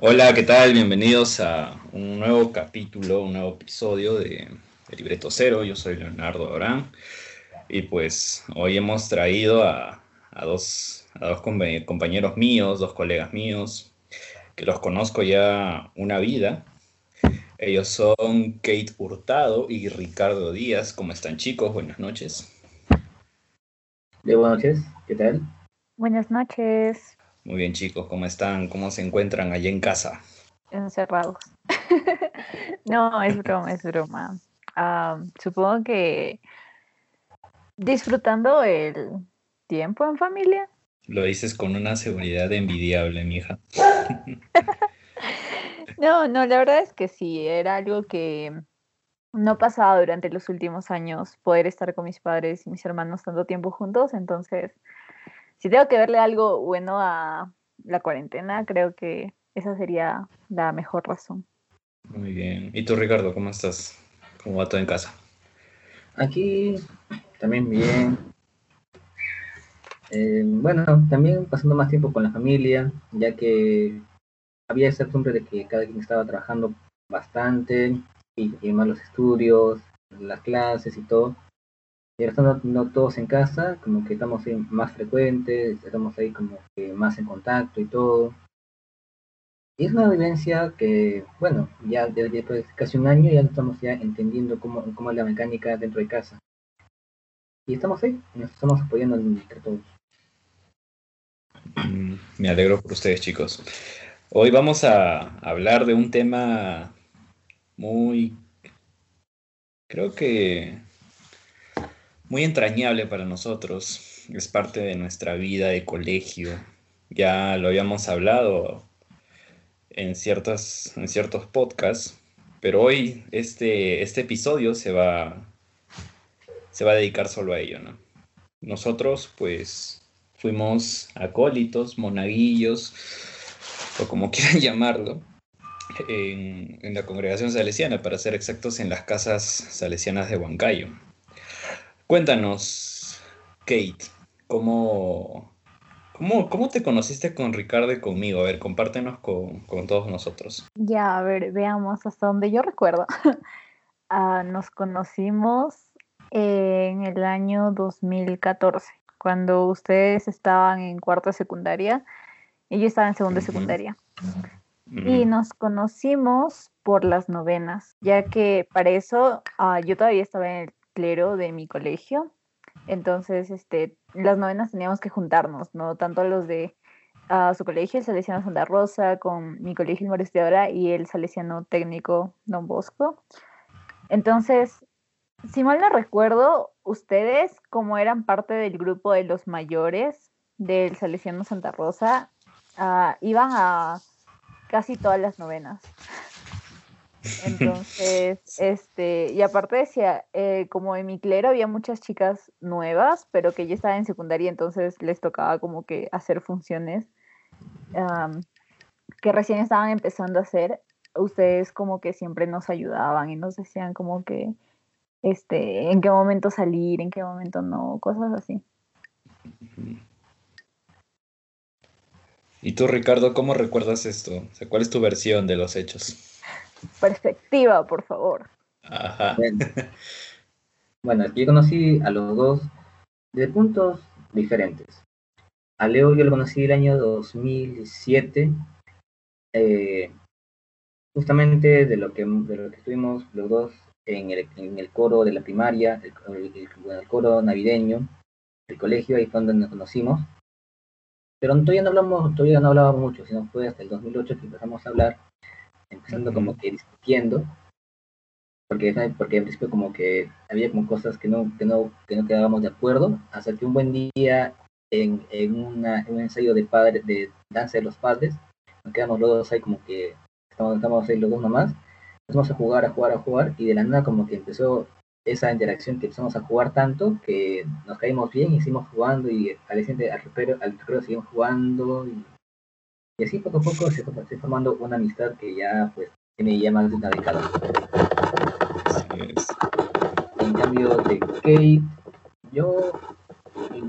Hola, ¿qué tal? Bienvenidos a un nuevo capítulo, un nuevo episodio de, Libreto Cero. Yo soy Leonardo Dorán y pues hoy hemos traído a, dos, a dos compañeros míos, dos colegas míos, que los conozco ya una vida. Ellos son Kate Hurtado y Ricardo Díaz. ¿Cómo están chicos? Buenas noches. buenas noches, ¿qué tal? Buenas noches. Muy bien, chicos, ¿cómo están? ¿Cómo se encuentran allá en casa? Encerrados. no, es broma, es broma. supongo que disfrutando el tiempo en familia. Lo dices con una seguridad envidiable, mija. no, no, la verdad es que sí, era algo que no pasaba durante los últimos años, poder estar con mis padres y mis hermanos tanto tiempo juntos, entonces si tengo que verle algo bueno a la cuarentena, creo que esa sería la mejor razón. Muy bien. ¿Y tú, Ricardo, cómo estás? ¿Cómo va todo en casa? Aquí también bien. Eh, bueno, también pasando más tiempo con la familia, ya que había esa costumbre de que cada quien estaba trabajando bastante y, y más los estudios, las clases y todo. Y ahora estando no todos en casa, como que estamos ahí más frecuentes, estamos ahí como que más en contacto y todo. Y es una vivencia que, bueno, ya después de casi un año ya estamos ya entendiendo cómo, cómo es la mecánica dentro de casa. Y estamos ahí, nos estamos apoyando entre todos. Me alegro por ustedes, chicos. Hoy vamos a hablar de un tema muy, creo que muy entrañable para nosotros. Es parte de nuestra vida de colegio. Ya lo habíamos hablado en, ciertas, en ciertos podcasts, pero hoy este, este episodio se va, se va a dedicar solo a ello. ¿no? Nosotros pues fuimos acólitos, monaguillos, o como quieran llamarlo, en, en la congregación salesiana, para ser exactos, en las casas salesianas de Huancayo. Cuéntanos, Kate, ¿cómo, cómo, cómo te conociste con Ricardo y conmigo? A ver, compártenos con, todos nosotros. Ya, a ver, veamos hasta donde yo recuerdo. Ah, nos conocimos en el año 2014, cuando ustedes estaban en cuarto de secundaria y yo estaba en segundo de secundaria. Y nos conocimos por las novenas, ya que para eso ah, yo todavía estaba en el de mi colegio. Entonces, este, las novenas teníamos que juntarnos, ¿no? Tanto los de uh, su colegio, el Salesiano Santa Rosa, con mi colegio el de y el Salesiano Técnico Don Bosco. Entonces, si mal no recuerdo, ustedes, como eran parte del grupo de los mayores del Salesiano Santa Rosa, uh, iban a casi todas las novenas. Entonces, este, y aparte decía, eh, como en mi clero había muchas chicas nuevas, pero que ya estaban en secundaria, entonces les tocaba como que hacer funciones que recién estaban empezando a hacer. Ustedes como que siempre nos ayudaban y nos decían como que, este, en qué momento salir, en qué momento no, cosas así. ¿Y tú, Ricardo, cómo recuerdas esto? ¿Cuál es tu versión de los hechos? Perspectiva, por favor. Bueno, aquí conocí a los dos de puntos diferentes. A Leo yo lo conocí el año 2007, eh, justamente de lo, que, de lo que estuvimos los dos en el, en el coro de la primaria, el, coro navideño, el colegio, ahí fue donde nos conocimos. Pero todavía no hablamos, todavía no hablábamos mucho, sino fue hasta el 2008 que empezamos a hablar empezando como que discutiendo, porque, porque en principio como que había como cosas que no, que no, que no quedábamos de acuerdo, hasta que un buen día en, en, una, un ensayo de padre, de danza de los padres, nos quedamos los dos ahí como que estamos, estamos ahí los dos nomás, empezamos a jugar, a jugar, a jugar, y de la nada como que empezó esa interacción que empezamos a jugar tanto que nos caímos bien y seguimos jugando y al siguiente al recreo, al recreo seguimos jugando y y así poco a poco se fue formando una amistad que ya pues tiene ya más de una década. En cambio de Kate, yo,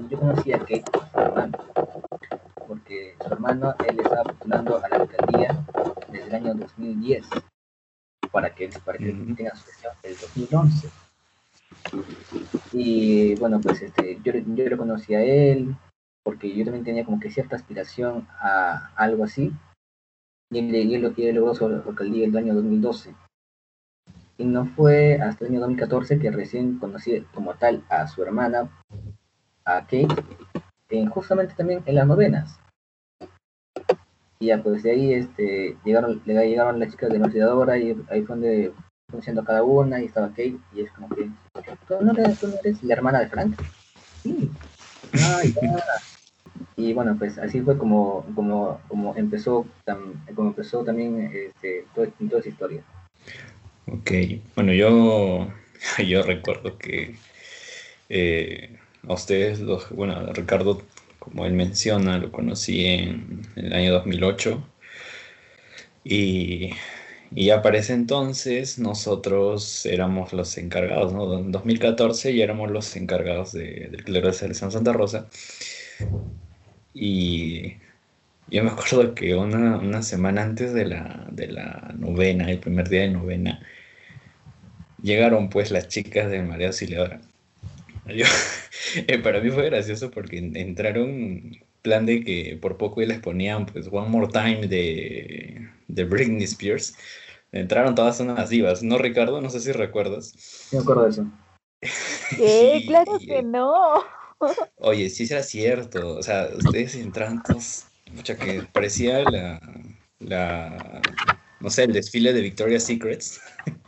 yo conocí a Kate por su hermano, porque su hermano, él estaba postulando a la alcaldía desde el año 2010 para que, para que tenga su el 2011. Y bueno, pues este, yo, yo lo conocí a él porque yo también tenía como que cierta aspiración a algo así. Y él, lo que logró sobre la el año 2012. Y no fue hasta el año 2014 que recién conocí como tal a su hermana, a Kate, justamente también en las novenas. Y ya pues de ahí este, llegaron, llegaron las chicas de Macidadora y ahí fue donde conociendo cada una y estaba Kate y es como que ¿tú no eres, la hermana de Frank? Sí. Y bueno, pues así fue como, como, como empezó como empezó también este, toda esa historia. Ok, bueno, yo, yo recuerdo que eh, a ustedes, los, bueno, Ricardo, como él menciona, lo conocí en, el año 2008 y, y ya para ese entonces nosotros éramos los encargados, ¿no? En 2014 ya éramos los encargados de, del clero de Selección Santa Rosa y yo me acuerdo que una, una semana antes de la, de la novena, el primer día de novena, llegaron pues las chicas de María Auxiliadora. Eh, para mí fue gracioso porque entraron plan de que por poco y les ponían pues One More Time de, de Britney Spears. Entraron todas unas divas, ¿no, Ricardo? No sé si recuerdas. Me acuerdo de eso. ¿Qué? claro que no. Oye, sí era cierto. O sea, ustedes entraron todos. Mucha que parecía la, la. No sé, el desfile de Victoria's Secrets.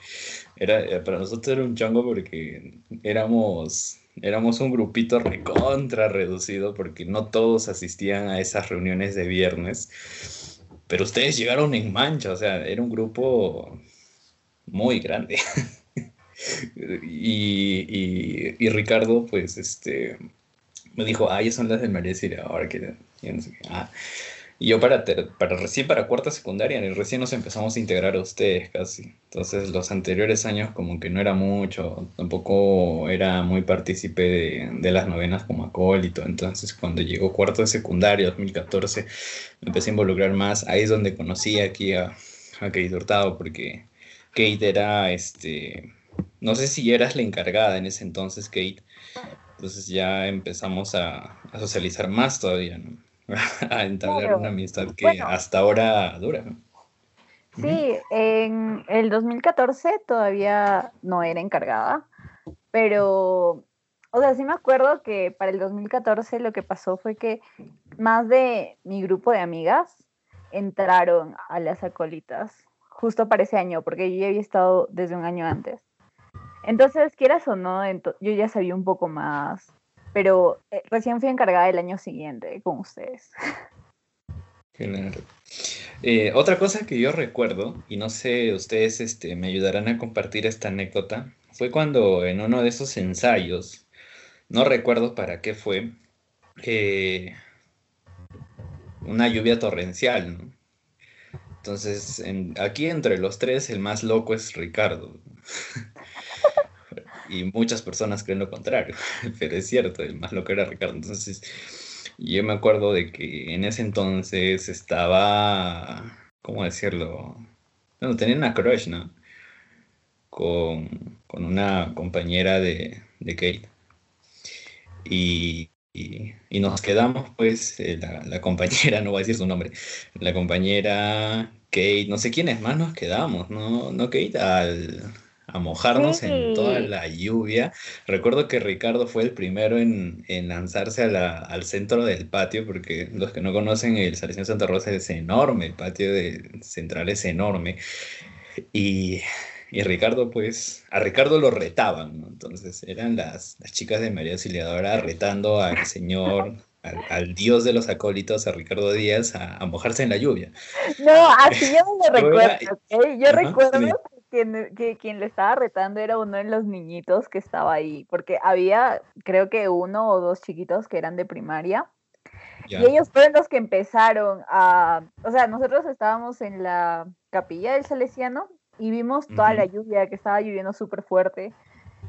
Era, eh, para nosotros era un chango porque éramos, éramos un grupito recontra reducido porque no todos asistían a esas reuniones de viernes. Pero ustedes llegaron en mancha, o sea, era un grupo muy grande. y, y, Ricardo, pues, este, me dijo, ah, son las del María ahora que no sé qué. Ah, y yo para, para recién para cuarta secundaria, recién nos empezamos a integrar a ustedes casi. Entonces los anteriores años como que no era mucho, tampoco era muy partícipe de, las novenas como acólito. Entonces cuando llegó cuarto de secundaria, 2014, me empecé a involucrar más. Ahí es donde conocí aquí a, a Kate Hurtado, porque Kate era, este, no sé si eras la encargada en ese entonces, Kate. Entonces ya empezamos a, a socializar más todavía, ¿no? a entablar una amistad que hasta ahora dura. Sí, en el 2014 todavía no era encargada, pero, o sea, sí me acuerdo que para el 2014 lo que pasó fue que más de mi grupo de amigas entraron a las acolitas justo para ese año, porque yo ya había estado desde un año antes. Entonces, quieras o no, yo ya sabía un poco más pero eh, recién fui encargada el año siguiente con ustedes. Claro. Eh, otra cosa que yo recuerdo, y no sé, ustedes este, me ayudarán a compartir esta anécdota, fue cuando en uno de esos ensayos, no recuerdo para qué fue, eh, una lluvia torrencial, ¿no? Entonces, aquí entre los tres, el más loco es Ricardo. y muchas personas creen lo contrario, pero es cierto, el más loco era Ricardo. Entonces, yo me acuerdo de que en ese entonces estaba, ¿cómo decirlo? Bueno, tenía una crush, ¿no? Con, una compañera de, Kate. Y, nos quedamos, pues, eh, la, la, compañera, no voy a decir su nombre, la compañera Kate, no sé quiénes más nos quedamos, ¿no? No Kate, al, a mojarnos en toda la lluvia. Recuerdo que Ricardo fue el primero en, lanzarse al centro del patio, porque los que no conocen, el Salesiano Santa Rosa es enorme, el patio de, central es enorme. Y, Ricardo, pues, a Ricardo lo retaban, Entonces eran las, chicas de María Auxiliadora retando al señor, al, dios de los acólitos, a Ricardo Díaz, a, mojarse en la lluvia. No, así yo no me recuerdo, Yo recuerdo quien, que, quien le estaba retando era uno de los niñitos que estaba ahí, porque había, creo que uno o dos chiquitos que eran de primaria. Y ellos fueron los que empezaron a, o sea, nosotros estábamos en la capilla del Salesiano y vimos toda la lluvia, que estaba lloviendo súper fuerte.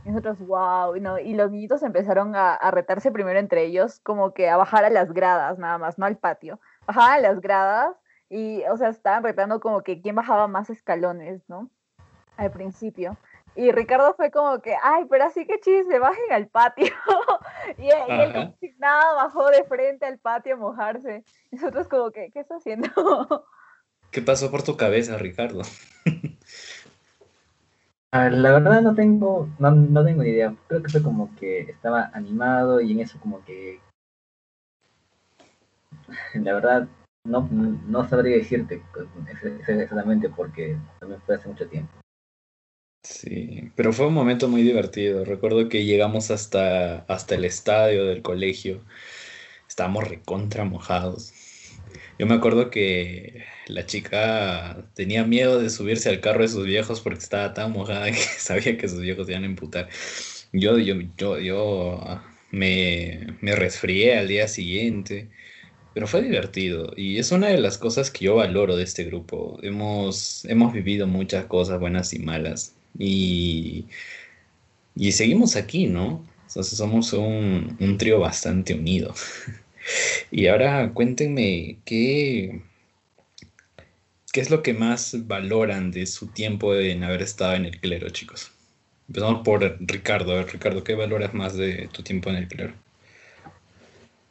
Y nosotros, wow, y los niñitos empezaron a, a, retarse primero entre ellos, como que a bajar a las gradas, nada más, no al patio. Bajaban a las gradas y, o sea, estaban retando como que quién bajaba más escalones, ¿no? Al principio. Y Ricardo fue como que, ay, pero así que chiste, bajen al patio. y, él como si nada bajó de frente al patio a mojarse. Y nosotros como que, ¿qué está haciendo? ¿Qué pasó por tu cabeza, Ricardo? la verdad no tengo, no, no tengo idea. Creo que fue como que estaba animado y en eso como que... La verdad no, no sabría decirte exactamente porque también fue hace mucho tiempo. Sí, pero fue un momento muy divertido. Recuerdo que llegamos hasta, hasta el estadio del colegio. Estábamos recontra mojados. Yo me acuerdo que la chica tenía miedo de subirse al carro de sus viejos porque estaba tan mojada que sabía que sus viejos iban a imputar. Yo, yo, yo, yo me, me resfrié al día siguiente. Pero fue divertido y es una de las cosas que yo valoro de este grupo. Hemos, hemos vivido muchas cosas buenas y malas y, y seguimos aquí, ¿no? Entonces somos un, un trío bastante unido. y ahora cuéntenme qué, qué es lo que más valoran de su tiempo en haber estado en el clero, chicos. Empezamos por Ricardo. A ver, Ricardo, ¿qué valoras más de tu tiempo en el clero?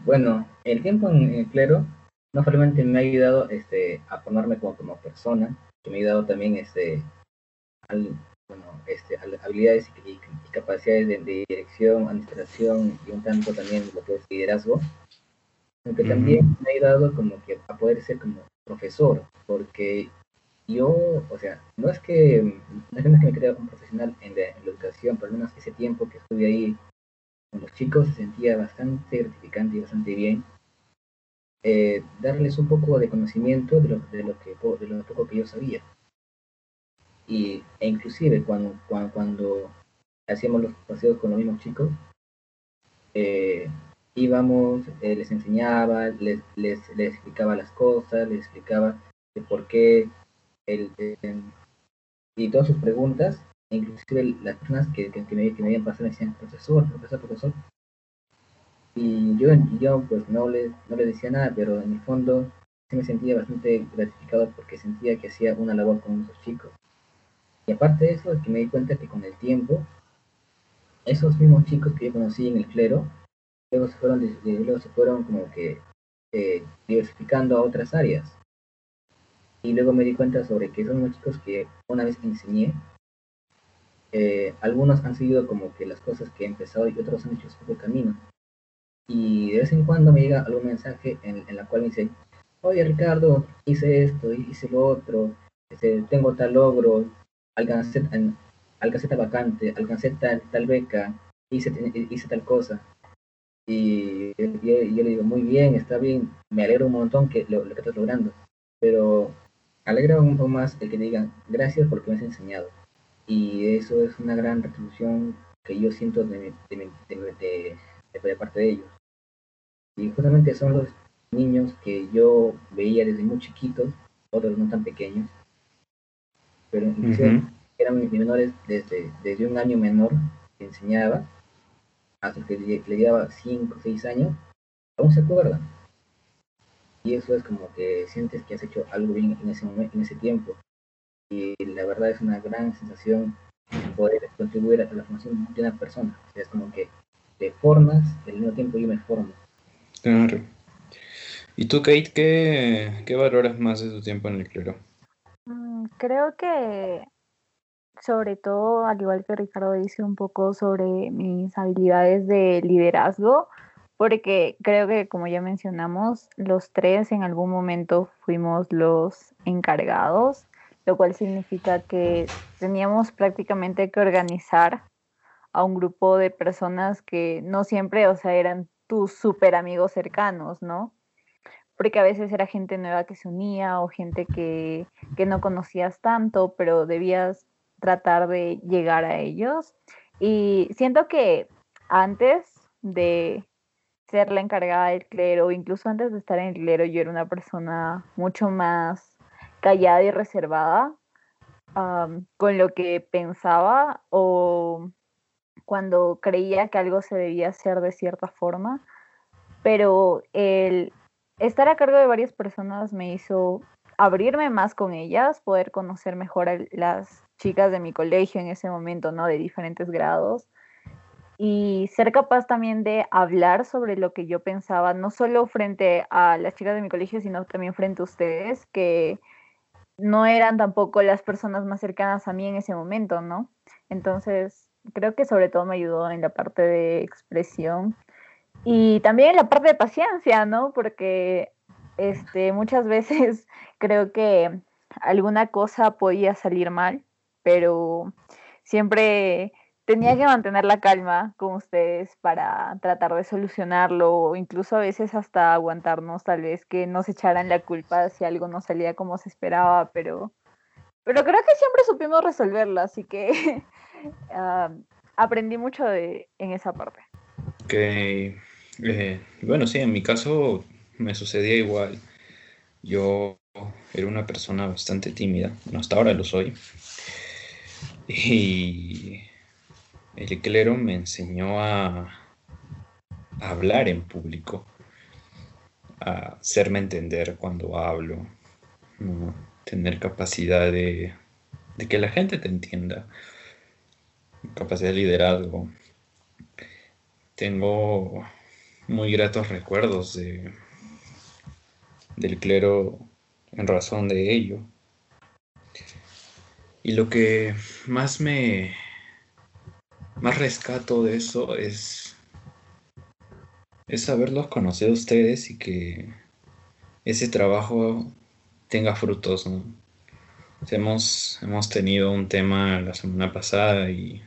Bueno, el tiempo en el clero no solamente me ha ayudado este, a formarme como, persona, me ha ayudado también este, al, bueno, este, habilidades y, capacidades de, dirección, administración y un tanto también lo que es liderazgo, aunque también me ha ayudado como que a poder ser como profesor, porque yo, o sea, no es que, no es que me crea un profesional en la, en la educación, pero al menos ese tiempo que estuve ahí con los chicos se sentía bastante gratificante y bastante bien. Eh, darles un poco de conocimiento de lo, de lo, que, de lo poco que yo sabía. Y, e inclusive cuando, cuando, hacíamos los paseos con los mismos chicos, eh, íbamos, eh, les enseñaba, les, les, les, explicaba las cosas, les explicaba por qué, el, y todas sus preguntas, inclusive las personas que, que, me, que me habían pasado me decían, profesor, profesor, profesor. Y yo, yo pues no le, no le decía nada, pero en el fondo sí me sentía bastante gratificado porque sentía que hacía una labor con esos chicos. Y aparte de eso, es que me di cuenta que con el tiempo, esos mismos chicos que yo conocí en el clero, luego se fueron, luego se fueron como que eh, diversificando a otras áreas. Y luego me di cuenta sobre que esos mismos chicos que una vez enseñé, eh, algunos han seguido como que las cosas que he empezado y otros han hecho su propio camino. Y de vez en cuando me llega algún mensaje en, en la cual me dice, oye Ricardo, hice esto, hice lo otro, este, tengo tal logro, alcancé, alcancé tal vacante, alcancé tal, tal beca, hice, hice tal cosa. Y yo, le digo, muy bien, está bien, me alegro un montón que lo, que estás logrando, pero alegra un poco más el que me digan, gracias porque me has enseñado y eso es una gran retribución que yo siento de, de, parte de ellos. Y justamente son los niños que yo veía desde muy chiquitos, otros no tan pequeños, pero eran mis menores desde, desde un año menor que enseñaba, hasta que le, le llevaba 5 o 6 años, aún se acuerdan. Y eso es como que sientes que has hecho algo bien en ese, momento, en ese tiempo y la verdad es una gran sensación poder contribuir a la formación de una persona. es como que te formas y al mismo tiempo yo me formo. Claro. ¿Y tú, Kate, qué, qué valoras más de tu tiempo en el clero? Creo que sobre todo, al igual que Ricardo dice un poco sobre mis habilidades de liderazgo, porque creo que como ya mencionamos, los tres en algún momento fuimos los encargados lo cual significa que teníamos prácticamente que organizar a un grupo de personas que no siempre, o sea, eran tus súper amigos cercanos, ¿no? Porque a veces era gente nueva que se unía o gente que, que no conocías tanto, pero debías tratar de llegar a ellos. Y siento que antes de ser la encargada del clero, incluso antes de estar en el clero, yo era una persona mucho más callada y reservada con lo que pensaba o cuando creía que algo se debía hacer de cierta forma, pero el estar a cargo de varias personas me hizo abrirme más con ellas, poder conocer mejor a las chicas de mi colegio en ese momento, ¿no? De diferentes grados. Y ser capaz también de hablar sobre lo que yo pensaba, no solo frente a las chicas de mi colegio, sino también frente a ustedes, que no eran tampoco las personas más cercanas a mí en ese momento, ¿no? Entonces, creo que sobre todo me ayudó en la parte de expresión y también la parte de paciencia, ¿no? Porque este, muchas veces creo que alguna cosa podía salir mal, pero siempre tenía que mantener la calma con ustedes para tratar de solucionarlo, o incluso a veces hasta aguantarnos, tal vez que nos echaran la culpa si algo no salía como se esperaba, pero, pero creo que siempre supimos resolverlo, así que ah, aprendí mucho de, en esa parte. Ok, eh, bueno, sí, en mi caso me sucedía igual. Yo era una persona bastante tímida, bueno, hasta ahora lo soy. Y el clero me enseñó a, hablar en público, a hacerme entender cuando hablo, tener capacidad de, que la gente te entienda, capacidad de liderazgo. Tengo muy gratos recuerdos de, del clero en razón de ello. Y lo que más me, más rescato de eso es, es haberlos conocido a ustedes y que ese trabajo tenga frutos. Hemos, hemos tenido un tema la semana pasada y,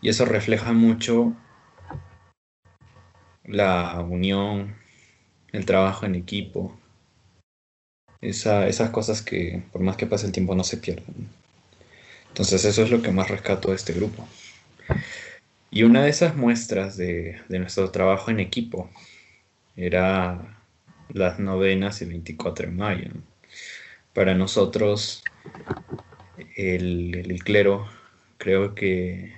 y eso refleja mucho la unión, el trabajo en equipo, esas cosas que por más que pase el tiempo no se pierden. Entonces eso es lo que más rescato de este grupo. Y una de esas muestras de, nuestro trabajo en equipo era las novenas el 24 de mayo. Para nosotros, el, clero, creo que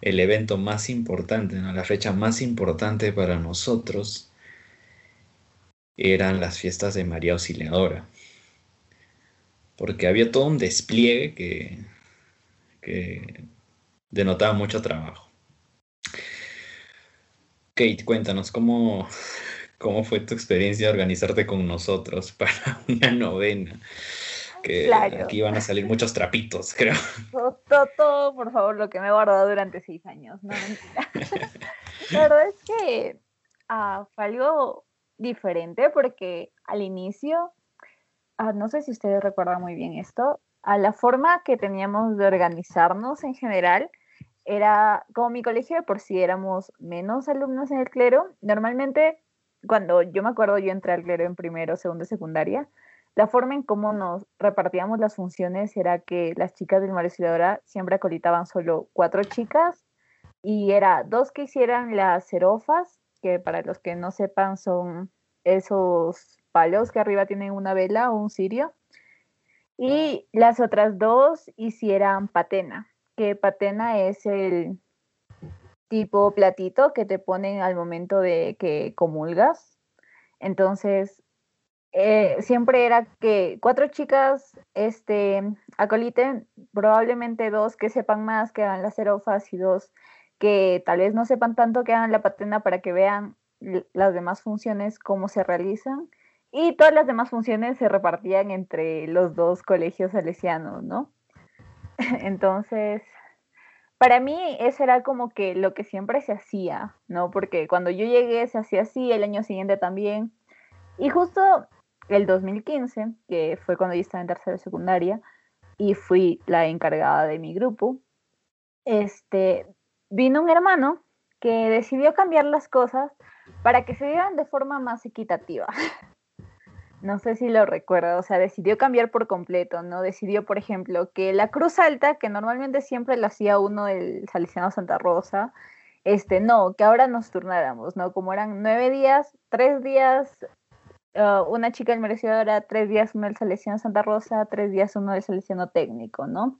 el evento más importante, la fecha más importante para nosotros eran las fiestas de María Auxiliadora. Porque había todo un despliegue que, que denotaba mucho trabajo. Kate, cuéntanos cómo, cómo fue tu experiencia organizarte con nosotros para una novena. Que aquí van a salir muchos trapitos, creo. Todo, todo, por favor, lo que me he guardado durante seis años. No, La verdad es que ah, fue algo diferente porque al inicio, ah, no sé si ustedes recuerdan muy bien esto, a la forma que teníamos de organizarnos en general era, como mi colegio de por sí éramos menos alumnos en el clero, normalmente cuando yo me acuerdo yo entré al clero en primero, segundo, secundaria, la forma en cómo nos repartíamos las funciones era que las chicas del Mario siempre acolitaban solo cuatro chicas y era dos que hicieran las serofas, que para los que no sepan son esos palos que arriba tienen una vela o un cirio, y las otras dos hicieran patena que patena es el tipo platito que te ponen al momento de que comulgas. Entonces, eh, siempre era que cuatro chicas este, acoliten, probablemente dos que sepan más que hagan las serofas y dos que tal vez no sepan tanto que hagan la patena para que vean las demás funciones, cómo se realizan. Y todas las demás funciones se repartían entre los dos colegios salesianos, ¿no? Entonces, para mí eso era como que lo que siempre se hacía, ¿no? Porque cuando yo llegué se hacía así, el año siguiente también. Y justo el 2015, que fue cuando yo estaba en tercera secundaria y fui la encargada de mi grupo, este, vino un hermano que decidió cambiar las cosas para que se dieran de forma más equitativa. no sé si lo recuerdo, o sea, decidió cambiar por completo, ¿no? Decidió, por ejemplo, que la cruz alta, que normalmente siempre la hacía uno del Salesiano Santa Rosa, este, no, que ahora nos turnáramos, ¿no? Como eran nueve días, tres días uh, una chica del merecedora, tres días uno del Salesiano Santa Rosa, tres días uno del Salesiano Técnico, ¿no?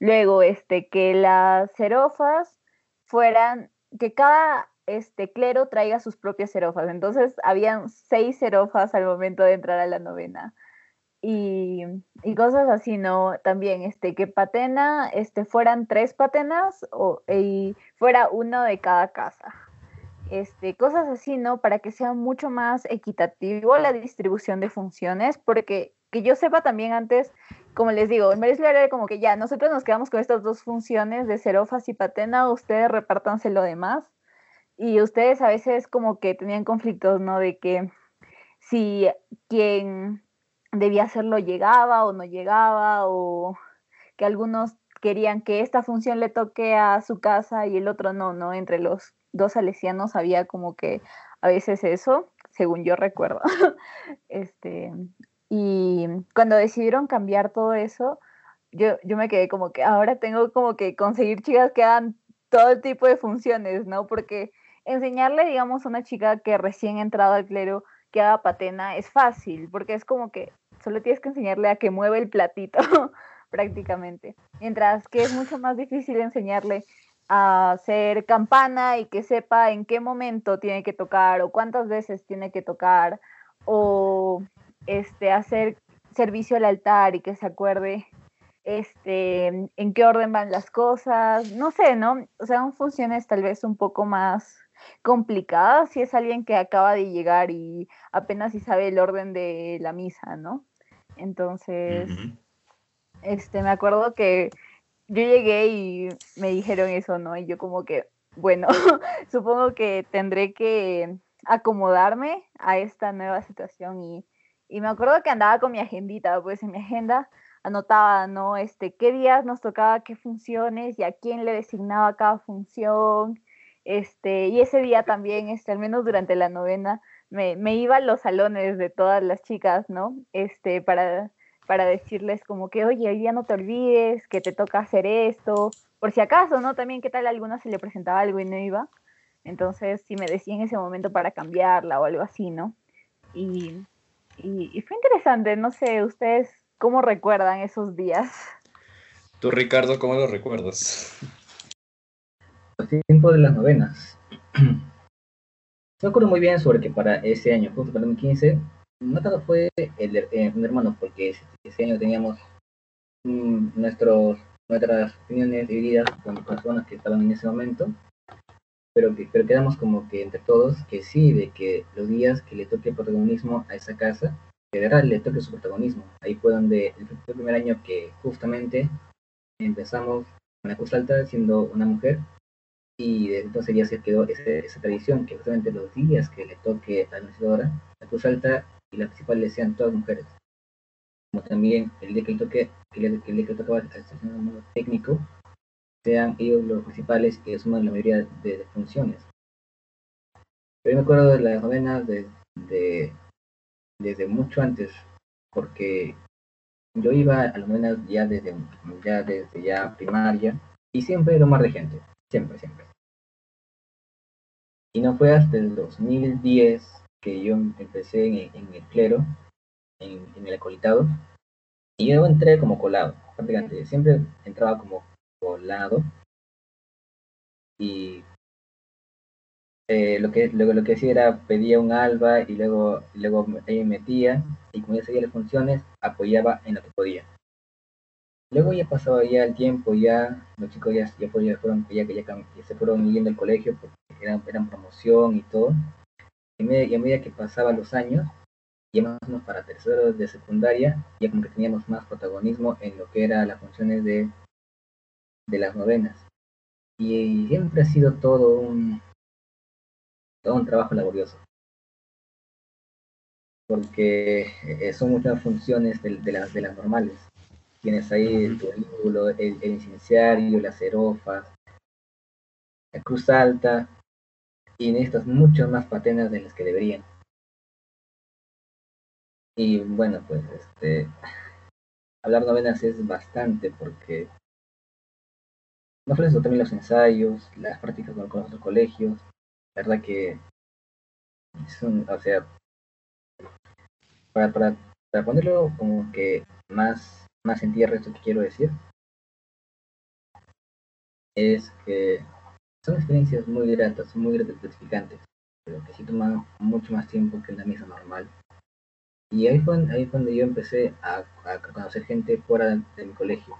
Luego, este, que las serofas fueran, que cada este clero traiga sus propias serofas. Entonces, habían seis serofas al momento de entrar a la novena. y, y, cosas así, ¿no? También, este, que patena, este, fueran tres patenas o, y fuera uno de cada casa. Este, cosas así, ¿no? Para que sea mucho más equitativo la distribución de funciones, porque que yo sepa también antes, como les digo, en Marisla era como que ya, nosotros nos quedamos con estas dos funciones de serofas y patena, ustedes repártanse lo demás. Y ustedes a veces como que tenían conflictos, ¿no? De que si quien debía hacerlo llegaba o no llegaba, o que algunos querían que esta función le toque a su casa y el otro no, ¿no? Entre los dos salesianos había como que a veces eso, según yo recuerdo. este, y cuando decidieron cambiar todo eso, yo, yo me quedé como que ahora tengo como que conseguir chicas que hagan todo tipo de funciones, ¿no? Porque enseñarle, digamos, a una chica que recién ha entrado al clero que haga patena es fácil, porque es como que solo tienes que enseñarle a que mueva el platito prácticamente. Mientras que es mucho más difícil enseñarle a hacer campana y que sepa en qué momento tiene que tocar o cuántas veces tiene que tocar o este hacer servicio al altar y que se acuerde este en qué orden van las cosas, no sé, ¿no? O sea, son funciones tal vez un poco más complicadas si es alguien que acaba de llegar y apenas si sabe el orden de la misa, ¿no? Entonces, este, me acuerdo que yo llegué y me dijeron eso, ¿no? Y yo como que, bueno, supongo que tendré que acomodarme a esta nueva situación y, y, me acuerdo que andaba con mi agendita, pues en mi agenda anotaba, ¿no? Este, qué días nos tocaba qué funciones y a quién le designaba cada función, este, y ese día también, este, al menos durante la novena, me, me iba a los salones de todas las chicas, ¿no? Este, para, para decirles como que, oye, hoy día no te olvides, que te toca hacer esto, por si acaso, ¿no? También qué tal a alguna se le presentaba algo y no iba. Entonces, si me decía en ese momento para cambiarla o algo así, ¿no? Y, y, fue interesante, no sé, ustedes cómo recuerdan esos días. Tú, Ricardo, ¿cómo lo recuerdas? Los tiempos de las novenas. Me acuerdo muy bien sobre que para ese año, justo para 2015, no tanto fue el, eh, un hermano, porque ese, año teníamos mm, nuestros, nuestras opiniones divididas con personas que estaban en ese momento, pero, que, pero quedamos como que entre todos que sí, de que los días que le toque protagonismo a esa casa, que de verdad le toque su protagonismo. Ahí fue donde el, primer año que justamente empezamos con la Cruz Alta siendo una mujer y desde entonces ya se quedó esa tradición que justamente los días que le toque a la anunciadora, la cruz alta y la principal le sean todas mujeres. Como también el día que toque, que le, que tocaba al técnico, sean ellos los principales que asuman la mayoría de, funciones. Pero yo me acuerdo de las novenas de, de, desde mucho antes, porque yo iba a las novenas ya desde ya desde ya primaria y siempre era más de gente, siempre, siempre. Y no fue hasta el 2010 que yo empecé en, el clero, en, el acolitado, y yo entré como colado, prácticamente. Siempre entraba como colado. Y eh, lo que luego lo que hacía era pedía un alba y luego luego ahí metía y como ya seguía las funciones apoyaba en lo que podía luego ya pasaba ya el tiempo ya los chicos ya, ya, fueron ya, ya, ya se fueron yendo al colegio eran, eran promoción y todo. Y, a medida que pasaban los años, ya más o menos para terceros de secundaria, ya como que teníamos más protagonismo en lo que era las funciones de, de las novenas. Y siempre ha sido todo un, todo un trabajo laborioso. Porque eh, son muchas funciones de, de, las, de las normales. Tienes ahí el, el, el incenciario, las serofas, la cruz alta, y necesitas muchas más patenas de las que deberían. Y bueno, pues este hablar novenas es bastante porque no solo eso, también los ensayos, las prácticas con, los otros colegios, la verdad que es un, o sea, para, para, para ponerlo como que más, más en tierra esto que quiero decir, es que son experiencias muy gratas, muy gratificantes, pero que sí toman mucho más tiempo que la misa normal. Y ahí fue, ahí fue donde yo empecé a, a conocer gente fuera de mi colegio.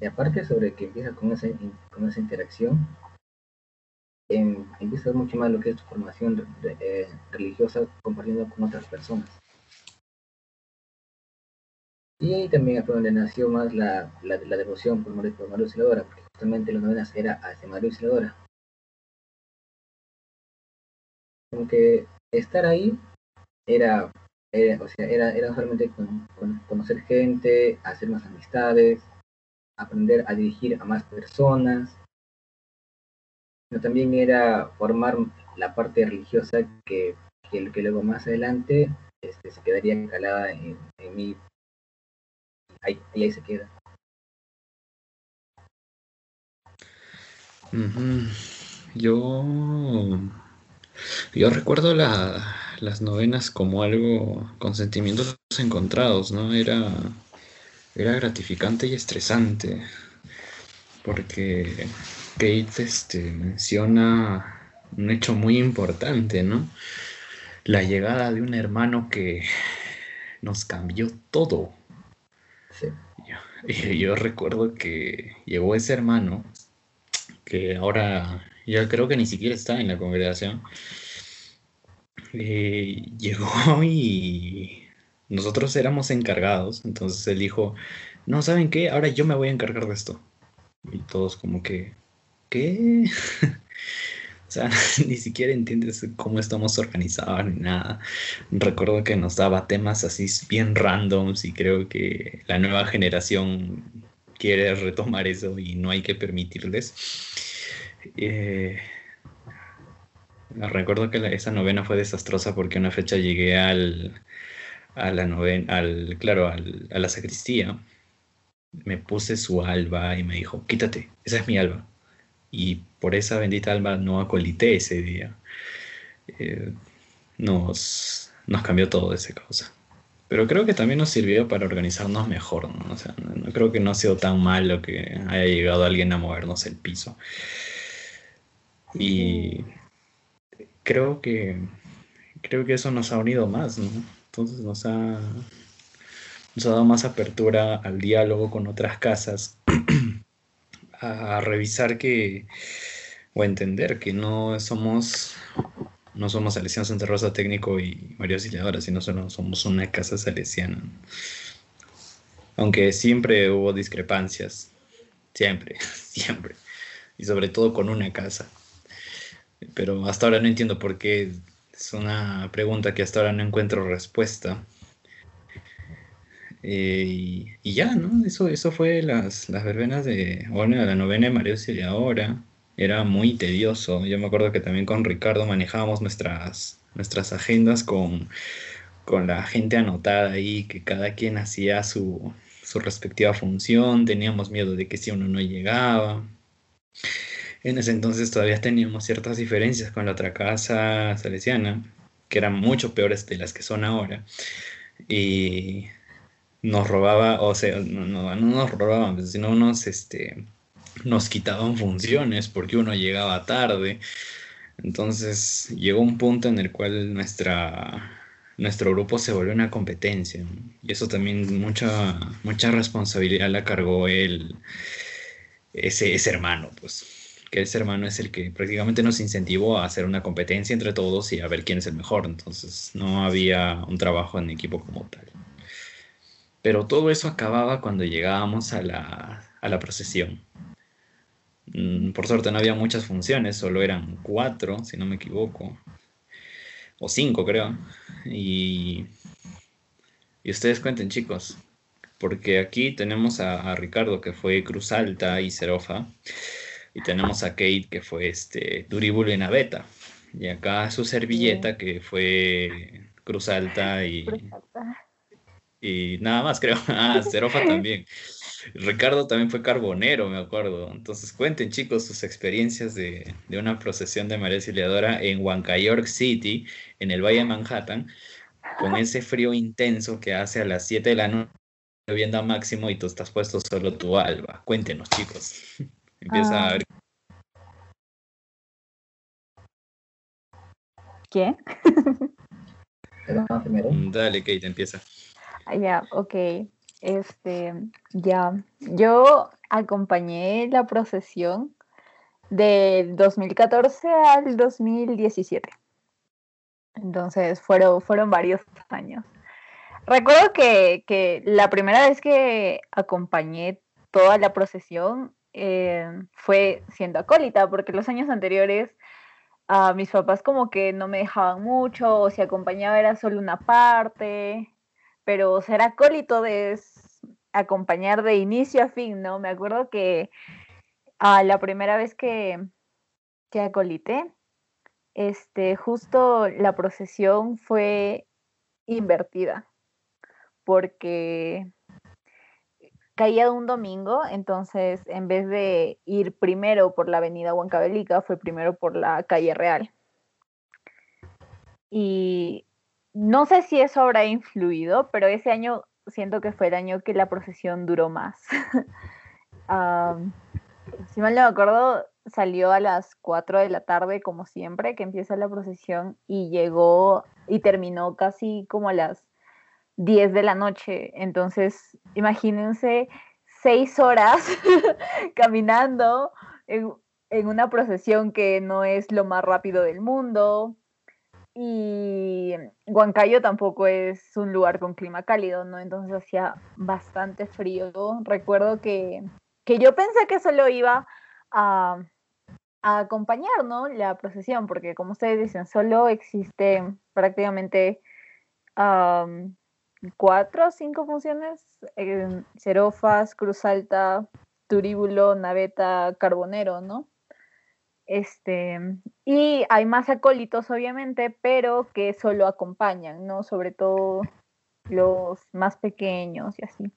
Y aparte sobre que empieza con esa, con esa interacción, em, empieza mucho más lo que es tu formación eh, religiosa compartiendo con otras personas. Y ahí también fue donde nació más la, la, devoción por María, Auxiliadora, justamente las novenas era hacia María Auxiliadora. Como que estar ahí era, era o sea, era, era solamente conocer gente, hacer más amistades, aprender a dirigir a más personas, pero también era formar la parte religiosa que, que, luego más adelante este, se quedaría encalada en, en mí. Ahí, ahí, se queda. Yo, yo recuerdo la, las novenas como algo con sentimientos encontrados, ¿no? Era, era gratificante y estresante, porque Kate este, menciona un hecho muy importante, ¿no? La llegada de un hermano que nos cambió todo. Sí. Yo, yo recuerdo que llegó ese hermano, que ahora ya creo que ni siquiera está en la congregación, eh, llegó y nosotros éramos encargados, entonces él dijo, no, ¿saben qué? Ahora yo me voy a encargar de esto. Y todos como que, ¿qué? o sea, ni siquiera entiendes cómo estamos organizados ni nada. Recuerdo que nos daba temas así bien randoms y creo que la nueva generación quiere retomar eso y no hay que permitirles. Eh, recuerdo que esa novena fue desastrosa porque una fecha llegué al, a la novena, al, claro, al, a la sacristía, me puse su alba y me dijo, quítate, esa es mi alba. Y por esa bendita alba no acolité ese día. Eh, nos, nos cambió todo esa cosa. Pero creo que también nos sirvió para organizarnos mejor, ¿no? O sea, no, creo que no ha sido tan malo que haya llegado alguien a movernos el piso. Y creo que creo que eso nos ha unido más, ¿no? Entonces nos ha, nos ha dado más apertura al diálogo con otras casas, a revisar que, o entender que no somos, no somos Salesiano Santa Rosa Técnico y María Auxiliadora, sino solo somos una casa salesiana. Aunque siempre hubo discrepancias, siempre, siempre, y sobre todo con una casa. Pero hasta ahora no entiendo por qué es una pregunta que hasta ahora no encuentro respuesta. Eh, y, ya, ¿no? Eso, eso fue las, las verbenas de, la novena de María Auxiliadora. Era muy tedioso. Yo me acuerdo que también con Ricardo manejábamos nuestras, nuestras agendas con, con la gente anotada ahí, que cada quien hacía su, su respectiva función. Teníamos miedo de que si uno no llegaba. En ese entonces todavía teníamos ciertas diferencias con la otra casa salesiana, que eran mucho peores de las que son ahora. Y nos robaba, o sea, no, no, nos robaban, sino nos, este, nos quitaban funciones porque uno llegaba tarde. Entonces llegó un punto en el cual nuestra, nuestro grupo se volvió una competencia. Y eso también mucha, mucha responsabilidad la cargó él, ese, ese hermano, pues que ese hermano es el que prácticamente nos incentivó a hacer una competencia entre todos y a ver quién es el mejor. Entonces no había un trabajo en equipo como tal. Pero todo eso acababa cuando llegábamos a la, a la procesión. Mm, por suerte no había muchas funciones, solo eran cuatro, si no me equivoco. O cinco, creo. Y, y ustedes cuenten, chicos. Porque aquí tenemos a, a Ricardo, que fue Cruz Alta y Cerofa. Y tenemos a Kate, que fue este Duribul en Beta. Y acá su servilleta, que fue Cruz Alta y, y nada más, creo. Ah, Cerofa también. Ricardo también fue carbonero, me acuerdo. Entonces cuenten chicos sus experiencias de, de una procesión de María Auxiliadora en York City, en el Valle de Manhattan, con ese frío intenso que hace a las 7 de la noche, lloviendo a máximo y tú estás puesto solo tu alba. Cuéntenos chicos. Empieza a ver. ¿Qué? primero. Mm, dale, Kate, empieza. Ah, Ya, ok. Este, ya. Yo acompañé la procesión del 2014 al 2017. Entonces fueron, fueron varios años. Recuerdo que, que la primera vez que acompañé toda la procesión eh, fue siendo acólita, porque los años anteriores a mis papás como que no me dejaban mucho, o si acompañaba era solo una parte, pero ser acólito es acompañar de inicio a fin, ¿no? Me acuerdo que a la primera vez que, que acolité, este, justo la procesión fue invertida, porque caía un domingo, entonces en vez de ir primero por la avenida Huancavelica, fue primero por la calle Real. Y no sé si eso habrá influido, pero ese año siento que fue el año que la procesión duró más. Si mal no me acuerdo, salió a las 4 de la tarde, como siempre, que empieza la procesión, y llegó y terminó casi como a las 10 de la noche. Entonces, imagínense seis horas caminando en una procesión que no es lo más rápido del mundo. Y Huancayo tampoco es un lugar con clima cálido, ¿no? Entonces hacía bastante frío. Recuerdo que, que yo pensé que solo iba a, acompañar, ¿no? La procesión, porque como ustedes dicen, solo existe prácticamente am, cuatro o cinco funciones, eh, Cerofas, Cruz Alta, Turíbulo, Naveta, Carbonero, ¿no? Este, y hay más acólitos, obviamente, pero que solo acompañan, ¿no? Sobre todo los más pequeños y así.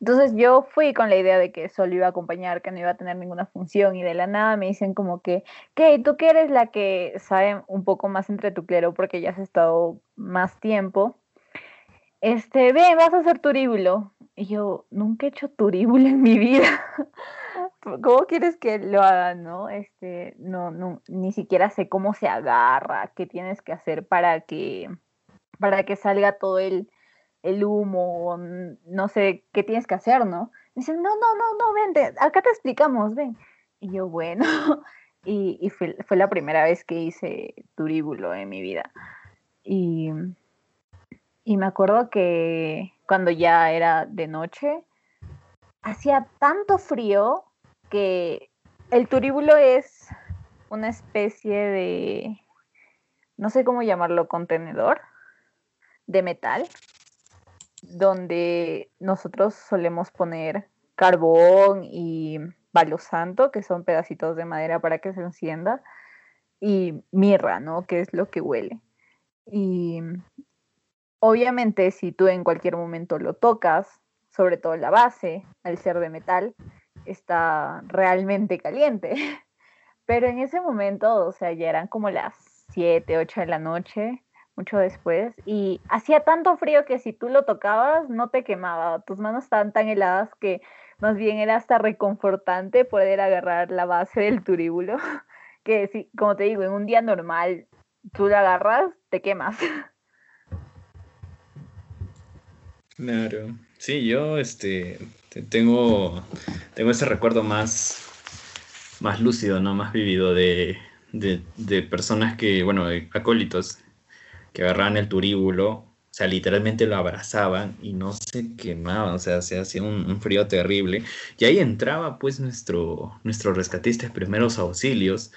Entonces yo fui con la idea de que solo iba a acompañar, que no iba a tener ninguna función y de la nada me dicen como que, ¿qué? ¿Tú que eres la que sabe un poco más entre tu clero porque ya has estado más tiempo? Este, ven, vas a hacer turíbulo. Y yo, nunca he hecho turíbulo en mi vida. ¿Cómo quieres que lo haga, no? Este, no, no, ni siquiera sé cómo se agarra, qué tienes que hacer para que, para que salga todo el, el humo, no sé qué tienes que hacer, ¿no? Me dicen, no, no, no, no, vente, acá te explicamos, ven. Y yo, bueno, y, y fue, fue la primera vez que hice turíbulo en mi vida. Y, y me acuerdo que cuando ya era de noche, hacía tanto frío que el turíbulo es una especie de, no sé cómo llamarlo, contenedor de metal, donde nosotros solemos poner carbón y palo santo, que son pedacitos de madera para que se encienda, y mirra, ¿no? Que es lo que huele. Y obviamente si tú en cualquier momento lo tocas, sobre todo la base, al ser de metal, está realmente caliente. Pero en ese momento, o sea, ya eran como las 7, 8 de la noche, mucho después, y hacía tanto frío que si tú lo tocabas no te quemaba, tus manos estaban tan heladas que más bien era hasta reconfortante poder agarrar la base del turíbulo, que si, como te digo, en un día normal tú la agarras, te quemas. Claro. Sí, yo este te- tengo, tengo ese recuerdo más, más lúcido, ¿no? Más vívido de, de, de personas que, bueno, acólitos, que agarraban el turíbulo, o sea, literalmente lo abrazaban y no se quemaban, o sea, se hacía un, un frío terrible. Y ahí entraba pues nuestro, nuestro rescatista de primeros auxilios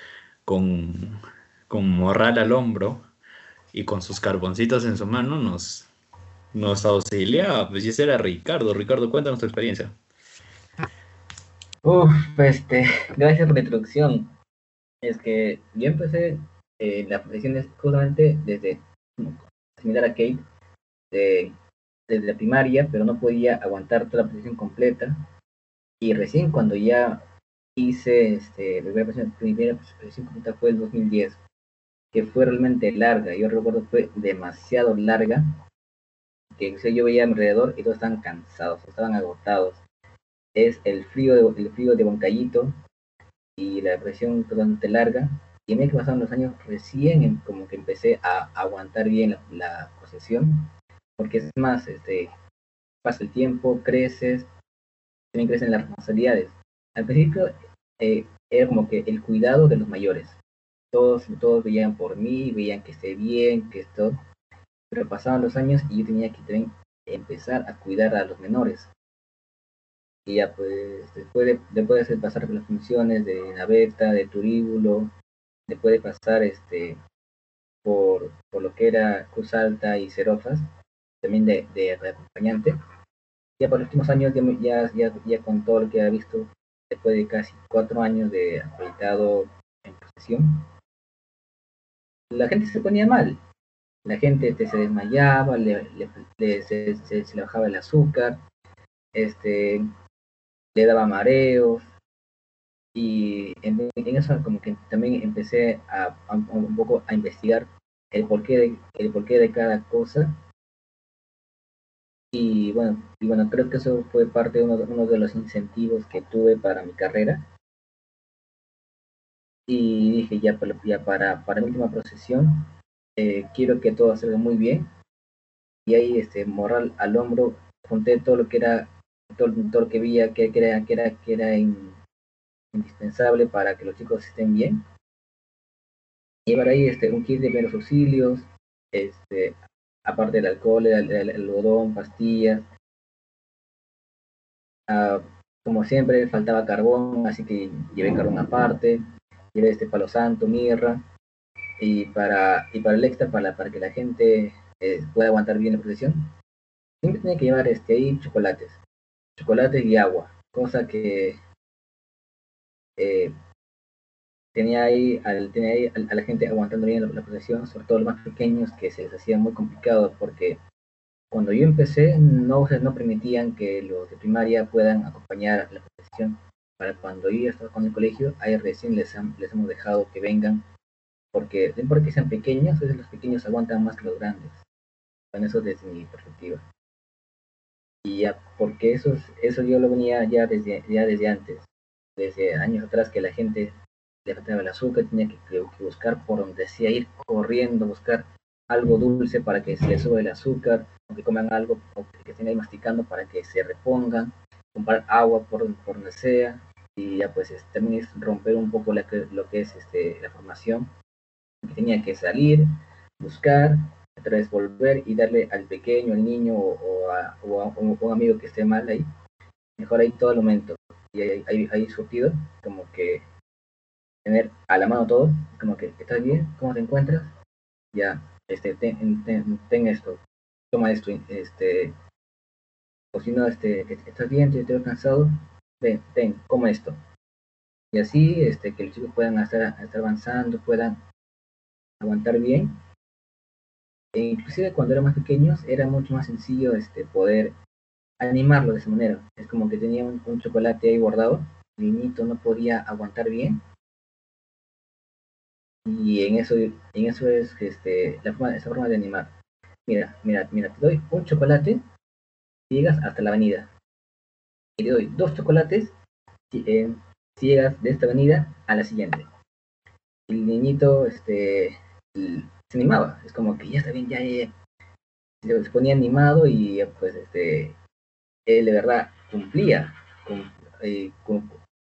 con, con morral al hombro y con sus carboncitos en su mano nos, nos auxiliaba, pues y ese era Ricardo. Ricardo, cuéntanos tu experiencia. Uf, este, gracias por la introducción. Es que yo empecé eh, las profesiones justamente desde, similar a Kate, de- desde la primaria, pero no podía aguantar toda la profesión completa. Y recién cuando ya hice este, la profesión, primera profesión completa fue el 2010, que fue realmente larga. Yo recuerdo fue demasiado larga, que yo veía a mi alrededor y todos estaban cansados, estaban agotados es el frío de, el frío de Huancayito y la depresión totalmente larga. Y en el que pasaron los años, recién em- como que empecé a aguantar bien la, la procesión, porque es más, este, pasa el tiempo, creces, también crecen las responsabilidades. Al principio eh, era como que el cuidado de los mayores. Todos, todos veían por mí, veían que esté bien, que esto, pero pasaban los años y yo tenía que también empezar a cuidar a los menores. Y ya pues después de, después de pasar por las funciones de naveta, de turíbulo, después de pasar este por, por lo que era Cruz Alta y Cerofas, también de, de, acompañante. Ya por los últimos años, ya, ya, ya, con todo lo que ha visto, después de casi cuatro años de acreditado en procesión, la gente se ponía mal. La gente este, se desmayaba, le, le, se, se, le bajaba el azúcar, este, le daba mareos, y en, eso como que también empecé a, un poco a investigar el porqué de, el porqué de cada cosa y bueno, y bueno, creo que eso fue parte de uno, de los incentivos que tuve para mi carrera. Y dije, ya, ya para, para la última procesión, eh, quiero que todo salga muy bien. Y ahí, este, moral al hombro, junté todo lo que era, todo, todo lo que veía que, que, era, que era, que era indispensable para que los chicos estén bien. Llevar ahí este, un kit de primeros auxilios, este, aparte del alcohol, el, el, algodón, pastillas. Uh, como siempre, faltaba carbón, así que llevé carbón aparte, llevé este palo santo, mirra, y para, y para el extra, para, para que la gente eh, pueda aguantar bien la procesión, siempre tenía que llevar este, ahí chocolates, chocolates y agua, cosa que eh, tenía ahí, al, tenía ahí a, la gente aguantando bien la, procesión, sobre todo los más pequeños, que se les hacía muy complicado porque cuando yo empecé no, no permitían que los de primaria puedan acompañar la procesión. Para cuando yo estaba con el colegio, ahí recién les, les hemos dejado que vengan, porque importa que sean pequeños, los pequeños aguantan más que los grandes. Con eso desde mi perspectiva. Y ya, porque eso, eso yo lo venía ya desde, ya desde antes, desde años atrás que la gente le faltaba el azúcar, tenía que, buscar por donde sea, ir corriendo, buscar algo dulce para que se le suba el azúcar, o que coman algo, o que estén ahí masticando para que se repongan, comprar agua por, donde sea, y ya pues también es romper un poco lo que es este, la formación, que tenía que salir, buscar, otra vez volver y darle al pequeño, al niño o, a, un amigo que esté mal ahí, mejor ahí todo el momento. Y ahí, ahí, ahí surtido, como que tener a la mano todo, como que, ¿estás bien? ¿Cómo te encuentras? Ya, este, ten, ten, esto, toma esto, este, o si no, este, ¿estás bien? ¿Te, te cansado? Ven, ten, coma esto. Y así, este, que los chicos puedan estar avanzando, puedan aguantar bien. E inclusive cuando eran más pequeños era mucho más sencillo este, poder animarlo de esa manera. Es como que tenía un, chocolate ahí guardado, el niñito no podía aguantar bien y en eso, en eso es este, la forma, esa forma de animar. Mira, mira, mira, te doy un chocolate si llegas hasta la avenida. Y te doy dos chocolates si, eh, si llegas de esta avenida a la siguiente. El niñito este, se animaba, es como que ya está bien, ya, Se ponía animado y pues este, él de verdad cumplía eh,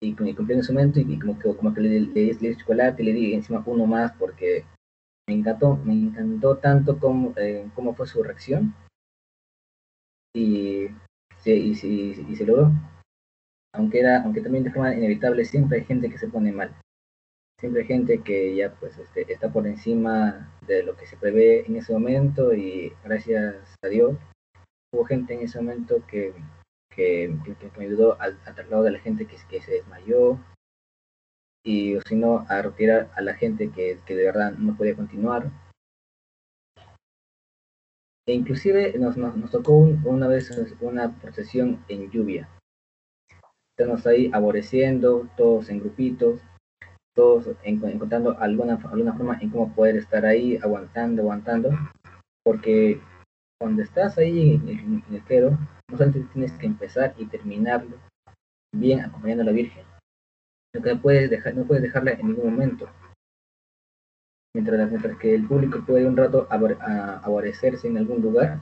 y cumplió en su momento y, como que, como que le, le, le, chocolate y le di encima uno más porque me encantó, me encantó tanto como, eh, cómo fue su reacción y, y, y, y, se logró. Aunque, era, aunque también de forma inevitable siempre hay gente que se pone mal. Siempre hay gente que ya pues este, está por encima de lo que se prevé en ese momento y gracias a Dios hubo gente en ese momento que que, me ayudó al, traslado de la gente que, que se desmayó. Y o si no a retirar a la gente que, que de verdad no podía continuar. E inclusive nos, nos, nos tocó una vez una procesión en lluvia. Estamos ahí aborreciendo todos en grupitos todos encontrando alguna, alguna forma en cómo poder estar ahí aguantando aguantando porque cuando estás ahí en el, en el clero no solamente tienes que empezar y terminarlo bien acompañando a la Virgen, no puedes dejar, no puedes dejarla en ningún momento. Mientras, mientras que el público puede un rato aborrecerse en algún lugar,